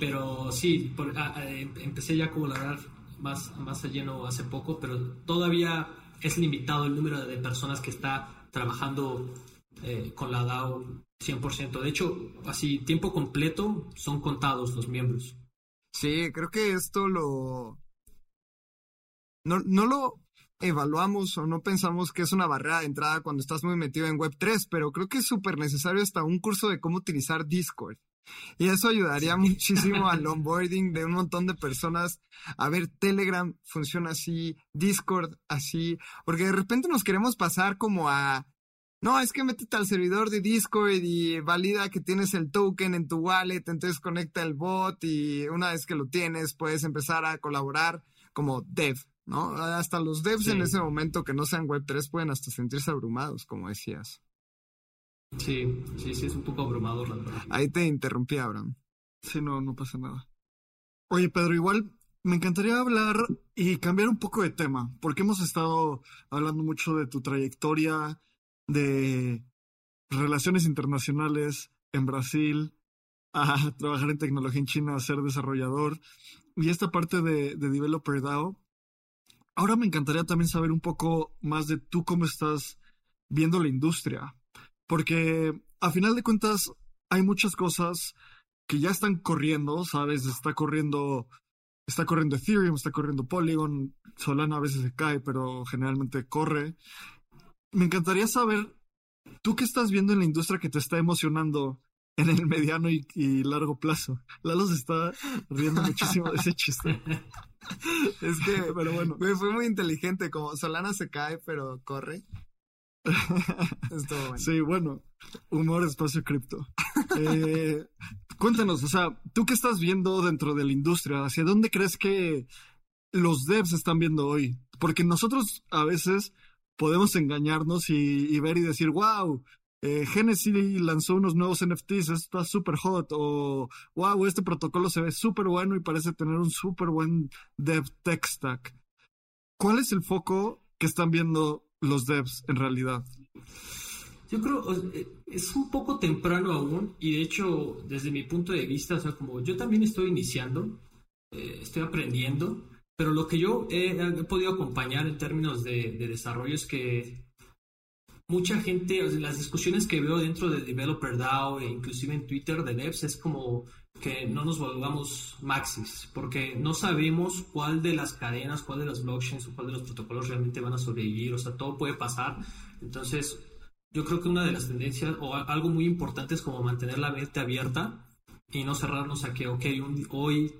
pero sí, ah, ah, em, empecé ya a colaborar más, más a lleno hace poco, pero todavía es limitado el número de personas que está trabajando eh, con la DAO 100%. De hecho, así, tiempo completo son contados los miembros. Sí, creo que esto lo... No, no lo evaluamos o no pensamos que es una barrera de entrada cuando estás muy metido en Web3, pero creo que es súper necesario hasta un curso de cómo utilizar Discord. Y eso ayudaría muchísimo al onboarding de un montón de personas. A ver, Telegram funciona así, Discord así, porque de repente nos queremos pasar como a... No, es que métete al servidor de Discord y valida que tienes el token en tu wallet, entonces conecta el bot y una vez que lo tienes puedes empezar a colaborar como dev, ¿no? Hasta los devs en ese momento que no sean Web3 pueden hasta sentirse abrumados, como decías. Sí, sí, sí, es un poco abrumador, la verdad. Ahí te interrumpí, Abraham. Sí, no, no pasa nada. Oye, Pedro, igual me encantaría hablar y cambiar un poco de tema, porque hemos estado hablando mucho de tu trayectoria, de relaciones internacionales en Brasil, a trabajar en tecnología en China, a ser desarrollador, y esta parte de, de Developer DAO. Ahora me encantaría también saber un poco más de tú cómo estás viendo la industria, porque a final de cuentas hay muchas cosas que ya están corriendo, ¿sabes? Está corriendo, está corriendo Ethereum, está corriendo Polygon, Solana a veces se cae, pero generalmente corre. Me encantaría saber, tú qué estás viendo en la industria que te está emocionando en el mediano y, largo plazo. Lalo se está riendo muchísimo de ese chiste. es que, pero bueno, fue muy inteligente, como Solana se cae, pero corre. bueno. Sí, bueno, humor espacio cripto. Eh, cuéntanos, o sea, ¿tú qué estás viendo dentro de la industria? ¿Hacia dónde crees que los devs están viendo hoy? Porque nosotros a veces podemos engañarnos y, ver y decir, wow, eh, Genesis lanzó unos nuevos NFTs, está súper hot, o wow, este protocolo se ve súper bueno y parece tener un súper buen dev tech stack. ¿Cuál es el foco que están viendo los devs en realidad? Yo creo es un poco temprano aún y de hecho desde mi punto de vista, o sea, como yo también estoy iniciando, eh, estoy aprendiendo, pero lo que yo he, podido acompañar en términos de, de desarrollo es que mucha gente, las discusiones que veo dentro de Developer DAO e inclusive en Twitter de devs es como que no nos volvamos maxis, porque no sabemos cuál de las cadenas, cuál de las blockchains o cuál de los protocolos realmente van a sobrevivir, o sea, todo puede pasar. Entonces, yo creo que una de las tendencias o algo muy importante es como mantener la mente abierta y no cerrarnos a que, ok, hoy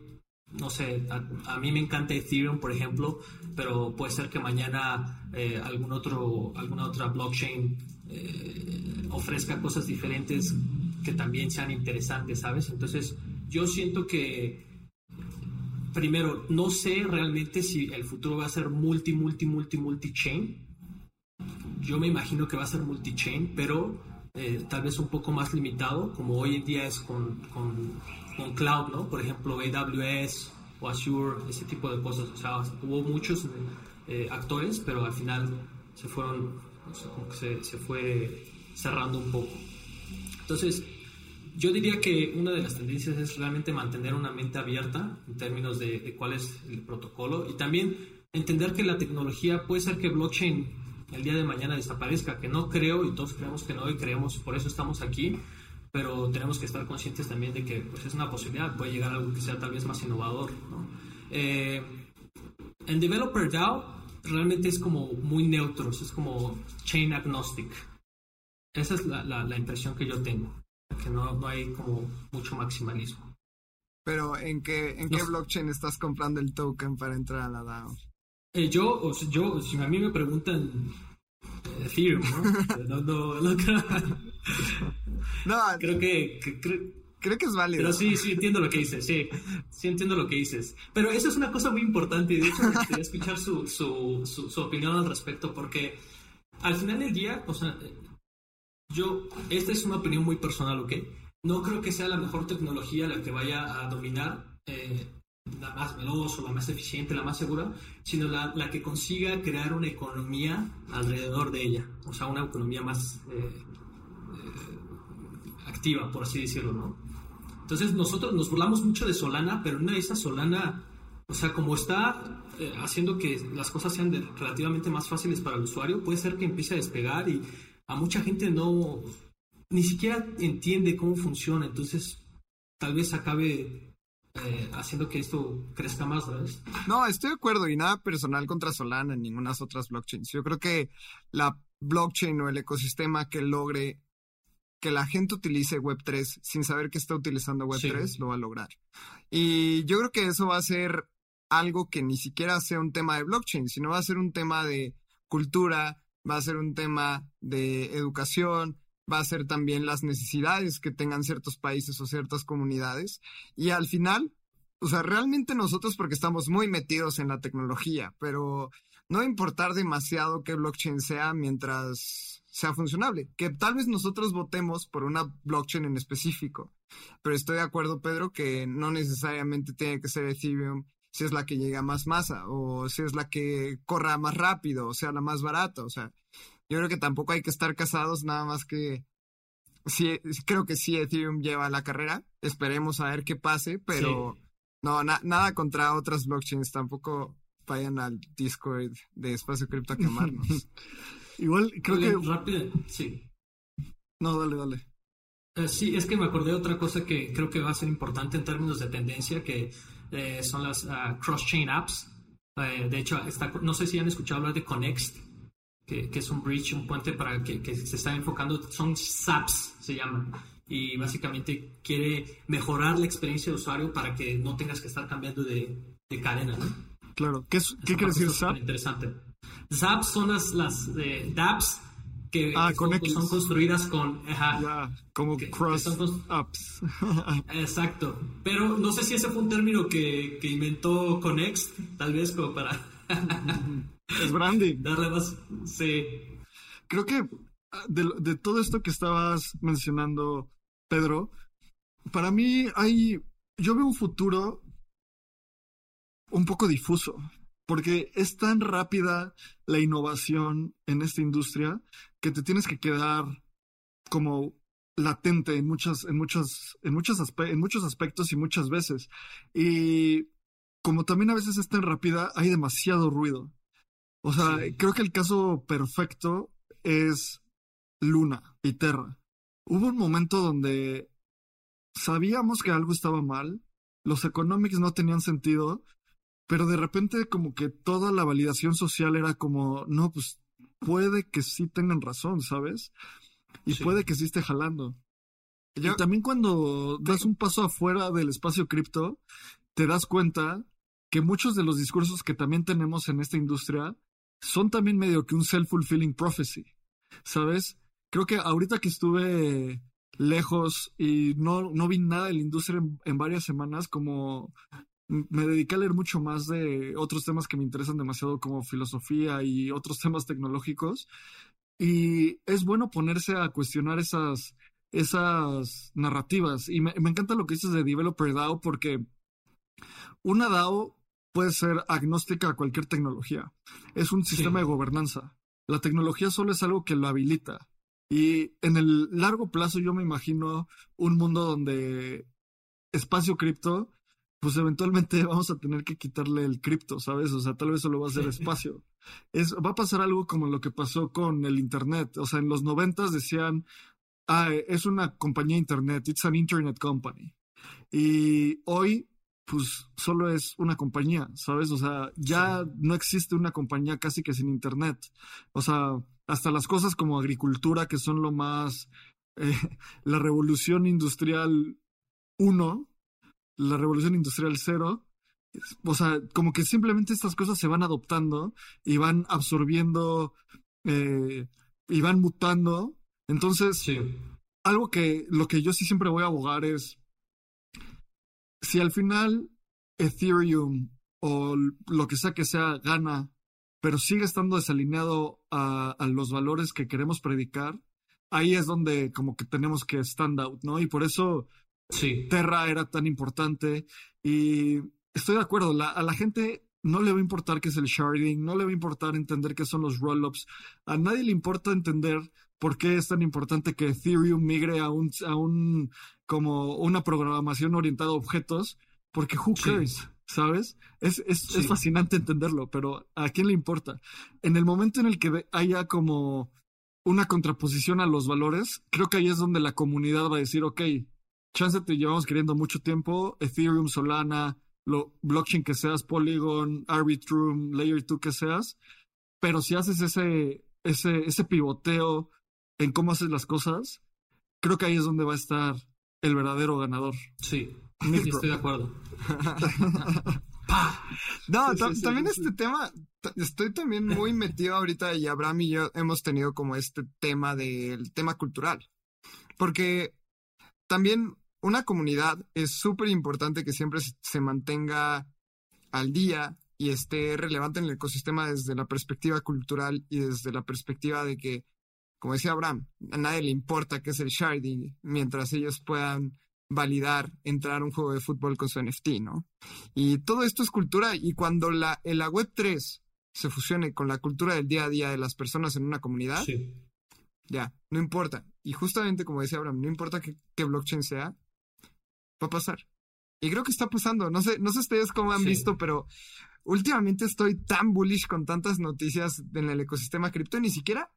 no sé, a, mí me encanta Ethereum, por ejemplo, pero puede ser que mañana eh, algún otro, alguna otra blockchain eh, ofrezca cosas diferentes que también sean interesantes, ¿sabes? Entonces, yo siento que, primero, no sé realmente si el futuro va a ser multi, multi, multi, multi-chain. Yo me imagino que va a ser multi-chain, pero eh, tal vez un poco más limitado, como hoy en día es con, con, con cloud, ¿no? Por ejemplo, AWS o Azure, ese tipo de cosas. O sea, hubo muchos eh, actores, pero al final se fueron, o sea, se, se fue cerrando un poco. Entonces, yo diría que una de las tendencias es realmente mantener una mente abierta en términos de, de, cuál es el protocolo y también entender que la tecnología puede ser que blockchain el día de mañana desaparezca, que no creo y todos creemos que no y creemos, por eso estamos aquí, pero tenemos que estar conscientes también de que pues, es una posibilidad, puede llegar a algo que sea tal vez más innovador. ¿no? Eh, en Developer DAO realmente es como muy neutro, es como chain agnostic. Esa es la, la, la impresión que yo tengo que no, no hay como mucho maximalismo. Pero ¿en qué, en qué blockchain estás comprando el token para entrar a la DAO? Eh, yo, yo, si a mí me preguntan eh, Ethereum, ¿no? no, no, no no, creo que, que creo, creo que es válido. Pero sí, sí entiendo lo que dices, sí, sí entiendo lo que dices. Pero eso es una cosa muy importante y de hecho me gustaría escuchar su, su, su, su opinión al respecto porque al final del día, o sea, yo, esta es una opinión muy personal, ¿ok? No creo que sea la mejor tecnología la que vaya a dominar eh, la más veloz o la más eficiente, la más segura, sino la, la, que consiga crear una economía alrededor de ella, o sea, una economía más eh, eh, activa, por así decirlo, ¿no? Entonces nosotros nos burlamos mucho de Solana, pero una de esas Solana, o sea, como está eh, haciendo que las cosas sean relativamente más fáciles para el usuario, puede ser que empiece a despegar y a mucha gente no, ni siquiera entiende cómo funciona, entonces tal vez acabe eh, haciendo que esto crezca más, ¿sabes? No, estoy de acuerdo y nada personal contra Solana ni ninguna otras blockchains. Yo creo que la blockchain o el ecosistema que logre que la gente utilice Web3 sin saber que está utilizando Web3 sí. lo va a lograr. Y yo creo que eso va a ser algo que ni siquiera sea un tema de blockchain, sino va a ser un tema de cultura, va a ser un tema de educación, va a ser también las necesidades que tengan ciertos países o ciertas comunidades. Y al final, o sea, realmente nosotros porque estamos muy metidos en la tecnología, pero no importar demasiado qué blockchain sea mientras sea funcionable. Que tal vez nosotros votemos por una blockchain en específico, pero estoy de acuerdo, Pedro, que no necesariamente tiene que ser Ethereum si es la que llega más masa o si es la que corra más rápido o sea la más barata. O sea, yo creo que tampoco hay que estar casados, nada más que sí, creo que sí Ethereum lleva la carrera. Esperemos a ver qué pase, pero sí. no, na nada contra otras blockchains. Tampoco vayan al Discord de Espacio Cripto a quemarnos. Igual creo Oye, que. Rápido, sí. No, dale, dale. Eh, sí, es que me acordé de otra cosa que creo que va a ser importante en términos de tendencia, que eh, son las uh, cross-chain apps. Eh, de hecho, está, no sé si han escuchado hablar de Connext, que, que es un bridge, un puente para que, que, se está enfocando, son SAPs, se llaman. Y básicamente quiere mejorar la experiencia de usuario para que no tengas que estar cambiando de, de cadena. ¿no? Claro. ¿Qué, es, ¿qué quiere decir SAP? Interesante. SAPs son las, las eh, dApps que, ah, son, con son, construidas con ajá, yeah, como que, cross que son, apps. Exacto. Pero no sé si ese fue un término que, que inventó Conext tal vez como para es branding darle más sí. Creo que de, de, todo esto que estabas mencionando Pedro para mí hay yo veo un futuro un poco difuso porque es tan rápida la innovación en esta industria que te tienes que quedar como latente en muchas, en muchas, en muchos, en muchos aspectos y muchas veces. Y como también a veces es tan rápida, hay demasiado ruido. O sea, sí. creo que el caso perfecto es Luna y Terra. Hubo un momento donde sabíamos que algo estaba mal, los economics no tenían sentido, pero de repente como que toda la validación social era como, no, pues puede que sí tengan razón, ¿sabes? Y sí. puede que sí esté jalando. Yo, y también cuando das un paso afuera del espacio cripto, te das cuenta que muchos de los discursos que también tenemos en esta industria son también medio que un self-fulfilling prophecy, ¿sabes? Creo que ahorita que estuve lejos y no, no vi nada de la industria en, en varias semanas, como me dediqué a leer mucho más de otros temas que me interesan demasiado como filosofía y otros temas tecnológicos. Y es bueno ponerse a cuestionar esas, esas narrativas. Y me, me encanta lo que dices de Developer DAO porque una DAO puede ser agnóstica a cualquier tecnología. Es un sistema Sí. de gobernanza. La tecnología solo es algo que lo habilita. Y en el largo plazo yo me imagino un mundo donde espacio cripto, pues eventualmente vamos a tener que quitarle el cripto, ¿sabes? O sea, tal vez solo va a ser espacio. Es, va a pasar algo como lo que pasó con el Internet. O sea, en los noventas decían, ah, es una compañía Internet, it's an Internet company. Y hoy, pues solo es una compañía, ¿sabes? O sea, ya no existe una compañía casi que sin Internet. O sea, hasta las cosas como agricultura, que son lo más... eh, la revolución industrial 1, la revolución industrial 0, o sea, como que simplemente estas cosas se van adoptando y van absorbiendo eh, y van mutando. Entonces, Sí, algo que lo que yo sí siempre voy a abogar es si al final Ethereum o lo que sea que sea gana, pero sigue estando desalineado a, a los valores que queremos predicar, ahí es donde como que tenemos que stand out, ¿no? Y por eso sí, Terra era tan importante y estoy de acuerdo, la- a la gente no le va a importar qué es el sharding, no le va a importar entender qué son los rollups, a nadie le importa entender por qué es tan importante que Ethereum migre a un, a un como una programación orientada a objetos, porque who Sí. cares, ¿sabes? Es, es, Sí. es fascinante entenderlo, pero ¿a quién le importa? En el momento en el que haya como una contraposición a los valores, creo que ahí es donde la comunidad va a decir, ok, chance te llevamos queriendo mucho tiempo, Ethereum, Solana, lo blockchain que seas, Polygon, Arbitrum, Layer 2 que seas, pero si haces ese, ese, ese pivoteo en cómo haces las cosas, creo que ahí es donde va a estar el verdadero ganador. sí, Bro. estoy de acuerdo. No, Sí, sí, también sí. este tema, estoy también muy metido ahorita y Abraham y yo hemos tenido como este tema del tema cultural. Porque también una comunidad es súper importante que siempre se- mantenga al día y esté relevante en el ecosistema desde la perspectiva cultural y desde la perspectiva de que, como decía Abraham, a nadie le importa qué es el sharding mientras ellos puedan validar entrar a un juego de fútbol con su NFT, ¿no? Y todo esto es cultura y cuando la, en la web 3 se fusione con la cultura del día a día de las personas en una comunidad, Sí, ya, no importa. Y justamente como decía Abraham, no importa qué blockchain sea, va a pasar. Y creo que está pasando. No sé, no sé ustedes cómo han Sí. visto, pero últimamente estoy tan bullish con tantas noticias en el ecosistema cripto, ni siquiera,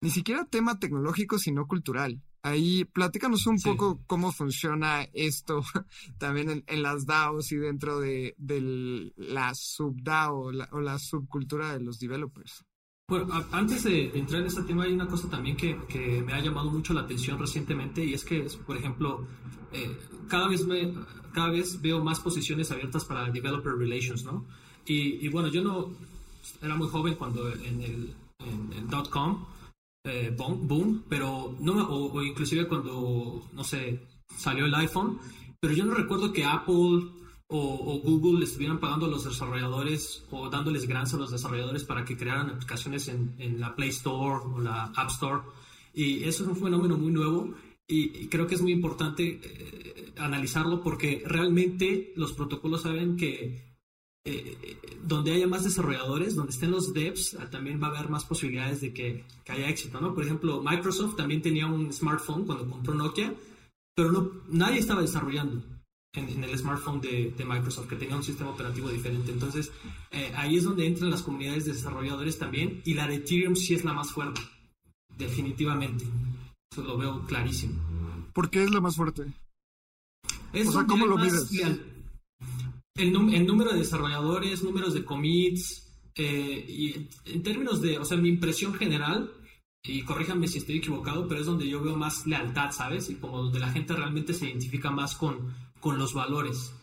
ni siquiera tema tecnológico, sino cultural. Ahí platícanos un Sí. poco cómo funciona esto también en, en las DAOs y dentro de, de la subDAO la, o la subcultura de los developers. Bueno, antes de, entrar en este tema hay una cosa también que, que me ha llamado mucho la atención recientemente y es que, por ejemplo, eh, cada, vez me, cada vez veo más posiciones abiertas para Developer Relations, ¿no? Y, y bueno, yo no era muy joven cuando en el, dot com eh, boom, boom, pero no, o, o inclusive cuando, no sé, salió el iPhone, pero yo no recuerdo que Apple o, o Google le estuvieran pagando a los desarrolladores o dándoles grants a los desarrolladores para que crearan aplicaciones en, la Play Store o la App Store. Y eso es un fenómeno muy nuevo y, y creo que es muy importante eh, analizarlo porque realmente los protocolos saben que eh, donde haya más desarrolladores, donde estén los devs, ah, también va a haber más posibilidades de que, que haya éxito, ¿no? Por ejemplo, Microsoft también tenía un smartphone cuando compró Nokia, pero no, nadie estaba desarrollando en, en el smartphone de, de Microsoft, que tenía un sistema operativo diferente. Entonces, eh, ahí es donde entran las comunidades de desarrolladores también, y la de Ethereum sí es la más fuerte, definitivamente. Eso lo veo clarísimo. ¿Por qué es la más fuerte? Es O sea, ¿cómo lo mides? el número de desarrolladores, números de commits, eh, y en términos de, o sea, mi impresión general, y corríjanme si estoy equivocado, pero es donde yo veo más lealtad, ¿sabes? Y como donde la gente realmente se identifica más con, con los valores.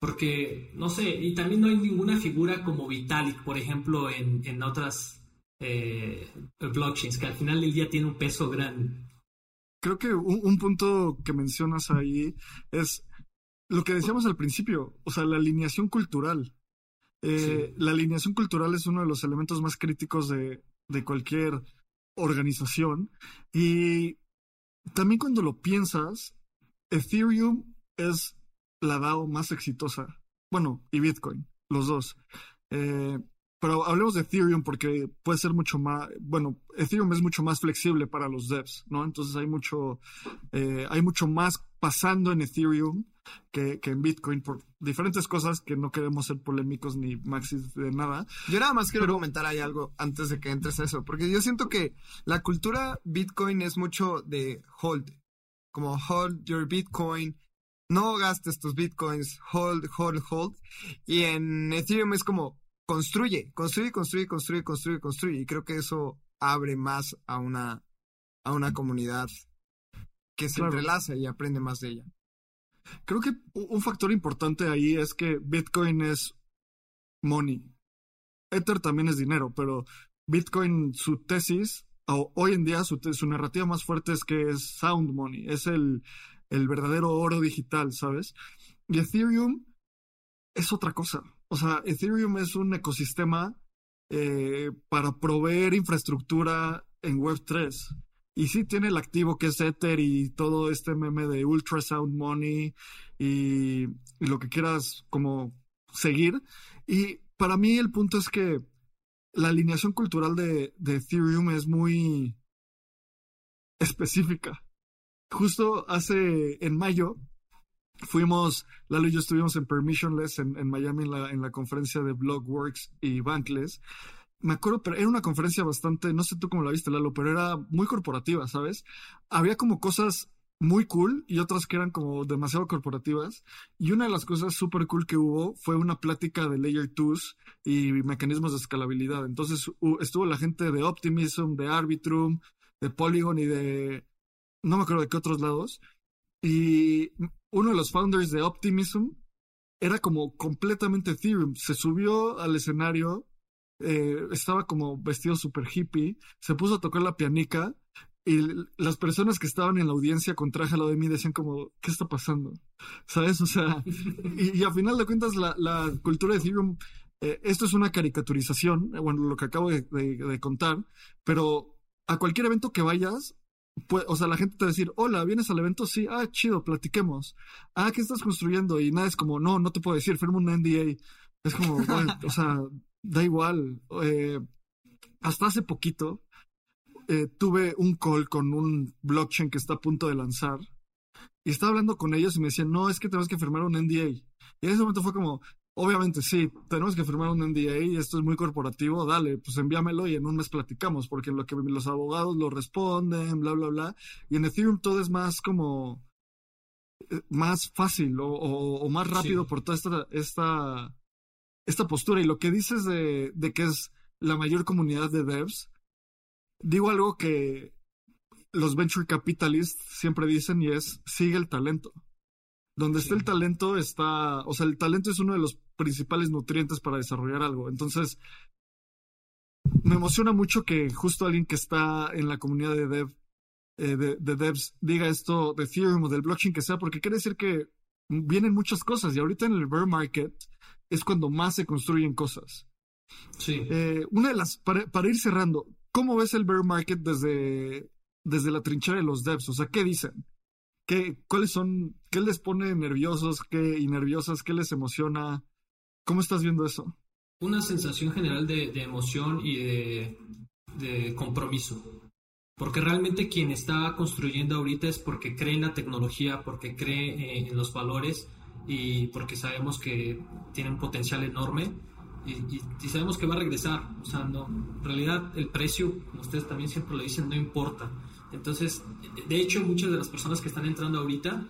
Porque, no sé, y también no hay ninguna figura como Vitalik, por ejemplo, en, en otras eh, blockchains, que al final del día tiene un peso grande. Creo que un, un punto que mencionas ahí es lo que decíamos al principio, o sea, la alineación cultural. Eh, La alineación cultural es uno de los elementos más críticos de, de cualquier organización. Y también cuando lo piensas, Ethereum es la DAO más exitosa. Bueno, y Bitcoin, los dos. Eh, pero hablemos de Ethereum porque puede ser mucho más, bueno, Ethereum es mucho más flexible para los devs, ¿no? Entonces hay mucho, eh, hay mucho más pasando en Ethereum que, que, en Bitcoin por diferentes cosas que no queremos ser polémicos ni maxis de nada. Yo nada más quiero comentar ahí algo antes de que entres a eso, porque yo siento que la cultura Bitcoin es mucho de hold, como hold your Bitcoin, no gastes tus Bitcoins, hold, hold, hold. Y en Ethereum es como construye, construye, construye, construye, construye, construye. Y creo que eso abre más a una, a una comunidad que se entrelaza y aprende más de ella. Creo que un factor importante ahí es que Bitcoin es money. Ether también es dinero, pero Bitcoin, su tesis, hoy en día su, su narrativa más fuerte es que es sound money, es el, el verdadero oro digital, ¿sabes? Y Ethereum es otra cosa. O sea, Ethereum es un ecosistema eh, para proveer infraestructura en Web3. Y sí tiene el activo que es Ether y todo este meme de Ultrasound Money y, lo que quieras como seguir. Y para mí el punto es que la alineación cultural de, Ethereum es muy específica. Justo hace, en mayo, fuimos, Lalo y yo estuvimos en Permissionless en, en Miami en la, en la, conferencia de Blogworks y Bankless. Me acuerdo, pero era una conferencia bastante, no sé tú cómo la viste, Lalo, pero era muy corporativa, ¿sabes? Había como cosas muy cool y otras que eran como demasiado corporativas. Y una de las cosas súper cool que hubo fue una plática de Layer 2 y mecanismos de escalabilidad. Entonces estuvo la gente de Optimism, de Arbitrum, de Polygon y de no me acuerdo de qué otros lados. Y uno de los founders de Optimism era como completamente Ethereum. Se subió al escenario, eh, estaba como vestido super hippie, se puso a tocar la pianica y las personas que estaban en la audiencia con traje lado de mí decían como, ¿qué está pasando? ¿Sabes? O sea, y, y a final de cuentas la, cultura de Ethereum, eh, esto es una caricaturización, bueno, lo que acabo de, de contar, pero a cualquier evento que vayas, pues, o sea, la gente te va a decir, hola, ¿vienes al evento? Sí, ah, chido, platiquemos. Ah, ¿qué estás construyendo? Y nada, es como, no, no te puedo decir, firma un NDA. Es como, bueno, o sea, da igual. Eh, hasta hace poquito eh, tuve un call con un blockchain que está a punto de lanzar y estaba hablando con ellos y me decían, no, es que tenemos que firmar un NDA. Y en ese momento fue como, Obviamente sí, tenemos que firmar un NDA y esto es muy corporativo, dale, pues envíamelo y en un mes platicamos, porque en lo que los abogados lo responden, bla, bla, bla. Y en Ethereum todo es más como, eh, más fácil o, más rápido por toda esta, esta, esta postura. Y lo que dices de, de que es la mayor comunidad de devs, digo algo que los venture capitalists siempre dicen y es, sigue el talento. Donde está el talento está, o sea, el talento es uno de los principales nutrientes para desarrollar algo. Entonces, me emociona mucho que justo alguien que está en la comunidad de dev, eh, de, devs, diga esto de Ethereum o del blockchain que sea, porque quiere decir que vienen muchas cosas y ahorita en el bear market es cuando más se construyen cosas. Sí. Eh, una de las, para, para, ir cerrando, ¿cómo ves el bear market desde, desde la trinchera de los devs? O sea, ¿qué dicen? ¿Qué, ¿Cuáles son, qué les pone nerviosos qué, y nerviosas? ¿Qué les emociona? ¿Cómo estás viendo eso? Una sensación general de, emoción y de, compromiso. Porque realmente quien está construyendo ahorita es porque cree en la tecnología, porque cree en los valores y porque sabemos que tiene un potencial enorme y, y, sabemos que va a regresar. O sea, no, en realidad el precio, como ustedes también siempre lo dicen, no importa. Entonces, de hecho, muchas de las personas que están entrando ahorita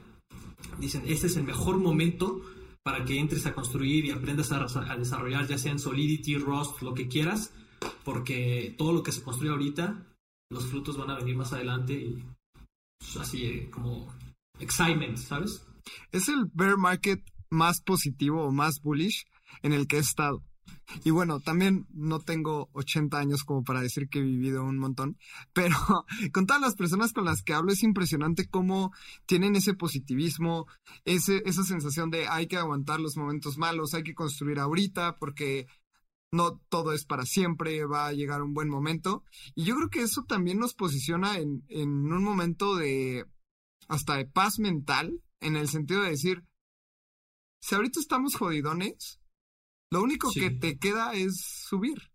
dicen, este es el mejor momento para que entres a construir y aprendas a, desarrollar, ya sea en Solidity, Rust, lo que quieras, porque todo lo que se construye ahorita, los frutos van a venir más adelante y pues, así eh, como excitement, ¿sabes? Es el bear market más positivo o más bullish en el que he estado. Y bueno, también no tengo 80 años como para decir que he vivido un montón, pero con todas las personas con las que hablo es impresionante cómo tienen ese positivismo, ese, esa sensación de hay que aguantar los momentos malos, hay que construir ahorita porque no todo es para siempre, va a llegar un buen momento. Y yo creo que eso también nos posiciona en, en un momento de hasta de paz mental, en el sentido de decir, si ahorita estamos jodidones, lo único Sí. que te queda es subir.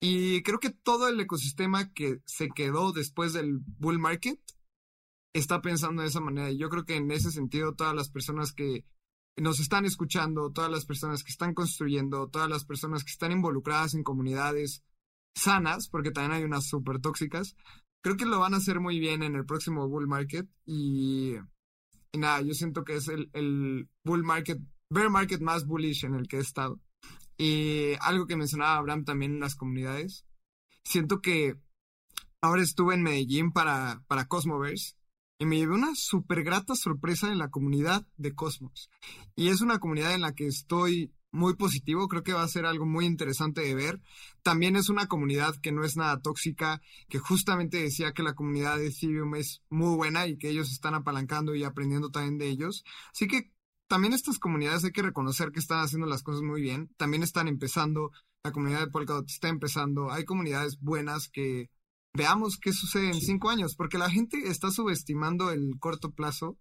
Y creo que todo el ecosistema que se quedó después del bull market está pensando de esa manera. Y yo creo que en ese sentido todas las personas que nos están escuchando, todas las personas que están construyendo, todas las personas que están involucradas en comunidades sanas, porque también hay unas súper tóxicas, creo que lo van a hacer muy bien en el próximo bull market. Y, y nada, yo siento que es el, el bull market, bear market más bullish en el que he estado. Y algo que mencionaba Abraham también en las comunidades, siento que ahora estuve en Medellín para, para Cosmoverse y me llevé una súper grata sorpresa en la comunidad de Cosmos. Y es una comunidad en la que estoy muy positivo, creo que va a ser algo muy interesante de ver. También es una comunidad que no es nada tóxica, que justamente decía que la comunidad de Ethereum es muy buena y que ellos están apalancando y aprendiendo también de ellos. Así que también estas comunidades hay que reconocer que están haciendo las cosas muy bien. También están empezando, la comunidad de Polkadot está empezando. Hay comunidades buenas que veamos qué sucede en cinco años, porque la gente está subestimando el corto plazo,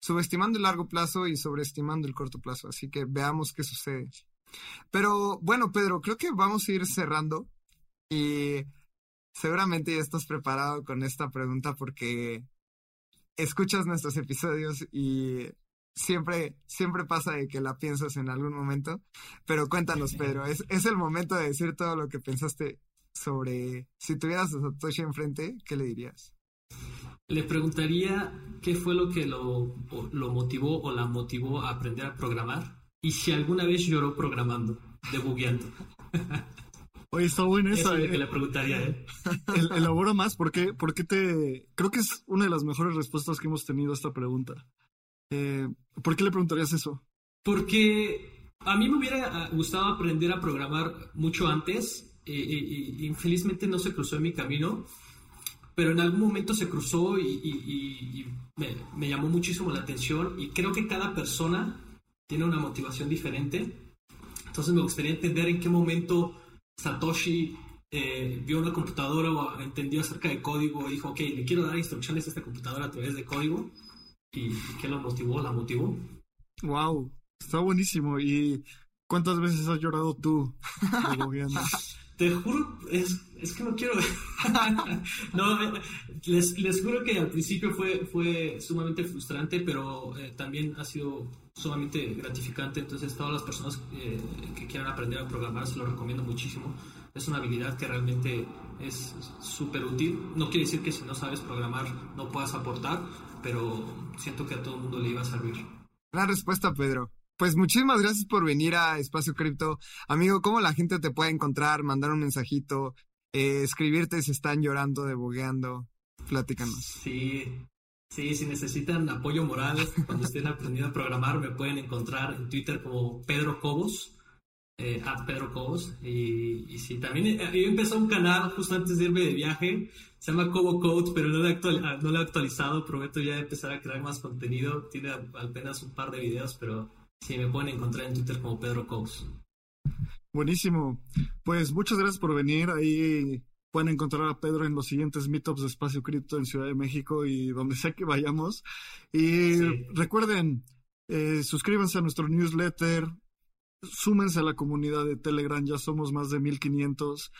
subestimando el largo plazo y sobreestimando el corto plazo. Así que veamos qué sucede. Pero bueno, Pedro, creo que vamos a ir cerrando y seguramente ya estás preparado con esta pregunta porque escuchas nuestros episodios y siempre, siempre pasa de que la piensas en algún momento. Pero cuéntanos, Pedro, es, es el momento de decir todo lo que pensaste sobre si tuvieras a Satoshi enfrente, ¿qué le dirías? Le preguntaría qué fue lo que lo, motivó o la motivó a aprender a programar y si alguna vez lloró programando, debugueando. Oye, está buena Eso esa. es lo que eh. le preguntaría, ¿eh? El- elabora más, ¿por qué, por qué te...? Creo que es una de las mejores respuestas que hemos tenido a esta pregunta. Eh, ¿Por qué le preguntarías eso? Porque a mí me hubiera ah, gustado aprender a programar mucho antes y infelizmente no se cruzó en mi camino, pero en algún momento se cruzó y, y- y- y me, me llamó muchísimo la atención y creo que cada persona tiene una motivación diferente. Entonces me gustaría entender en qué momento Satoshi eh, vio una computadora o entendió acerca de código y dijo, ok, le quiero dar instrucciones a esta computadora a través de código. ¿Y qué lo motivó? ¿La motivó? Wow, está buenísimo. ¿Y cuántas veces has llorado tú? Te juro, es, es que no quiero. no, les, les juro que al principio fue, fue sumamente frustrante, pero eh, también ha sido sumamente gratificante. Entonces, todas las personas eh, que quieran aprender a programar, se lo recomiendo muchísimo. Es una habilidad que realmente es súper útil. No quiere decir que si no sabes programar no puedas aportar, pero siento que a todo el mundo le iba a servir. Gran respuesta, Pedro. Pues muchísimas gracias por venir a Espacio Cripto. Amigo, ¿cómo la gente te puede encontrar? Mandar un mensajito, eh, escribirte si están llorando, debugueando. Platícanos. Sí, sí, si necesitan apoyo moral cuando estén aprendiendo a programar, me pueden encontrar en Twitter como Pedro Cobos, eh, Pedro Cobos. Y, y sí, también eh, yo empecé un canal justo antes de irme de viaje, se llama Cobo Code, pero no lo, he ah, no lo he actualizado, prometo ya empezar a crear más contenido. Tiene apenas un par de videos, pero sí, me pueden encontrar en Twitter como Pedro Cobos. Buenísimo. Pues muchas gracias por venir. Ahí pueden encontrar a Pedro en los siguientes meetups de Espacio Cripto en Ciudad de México y donde sea que vayamos. Y Sí. recuerden, eh, suscríbanse a nuestro newsletter, súmense a la comunidad de Telegram, ya somos más de 1500.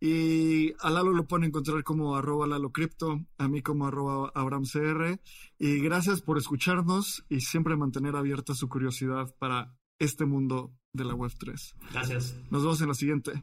Y a Lalo lo pueden encontrar como arroba Lalo Cripto, a mí como arroba AbramCR. Y gracias por escucharnos y siempre mantener abierta su curiosidad para este mundo de la Web3. Gracias. Nos vemos en la siguiente.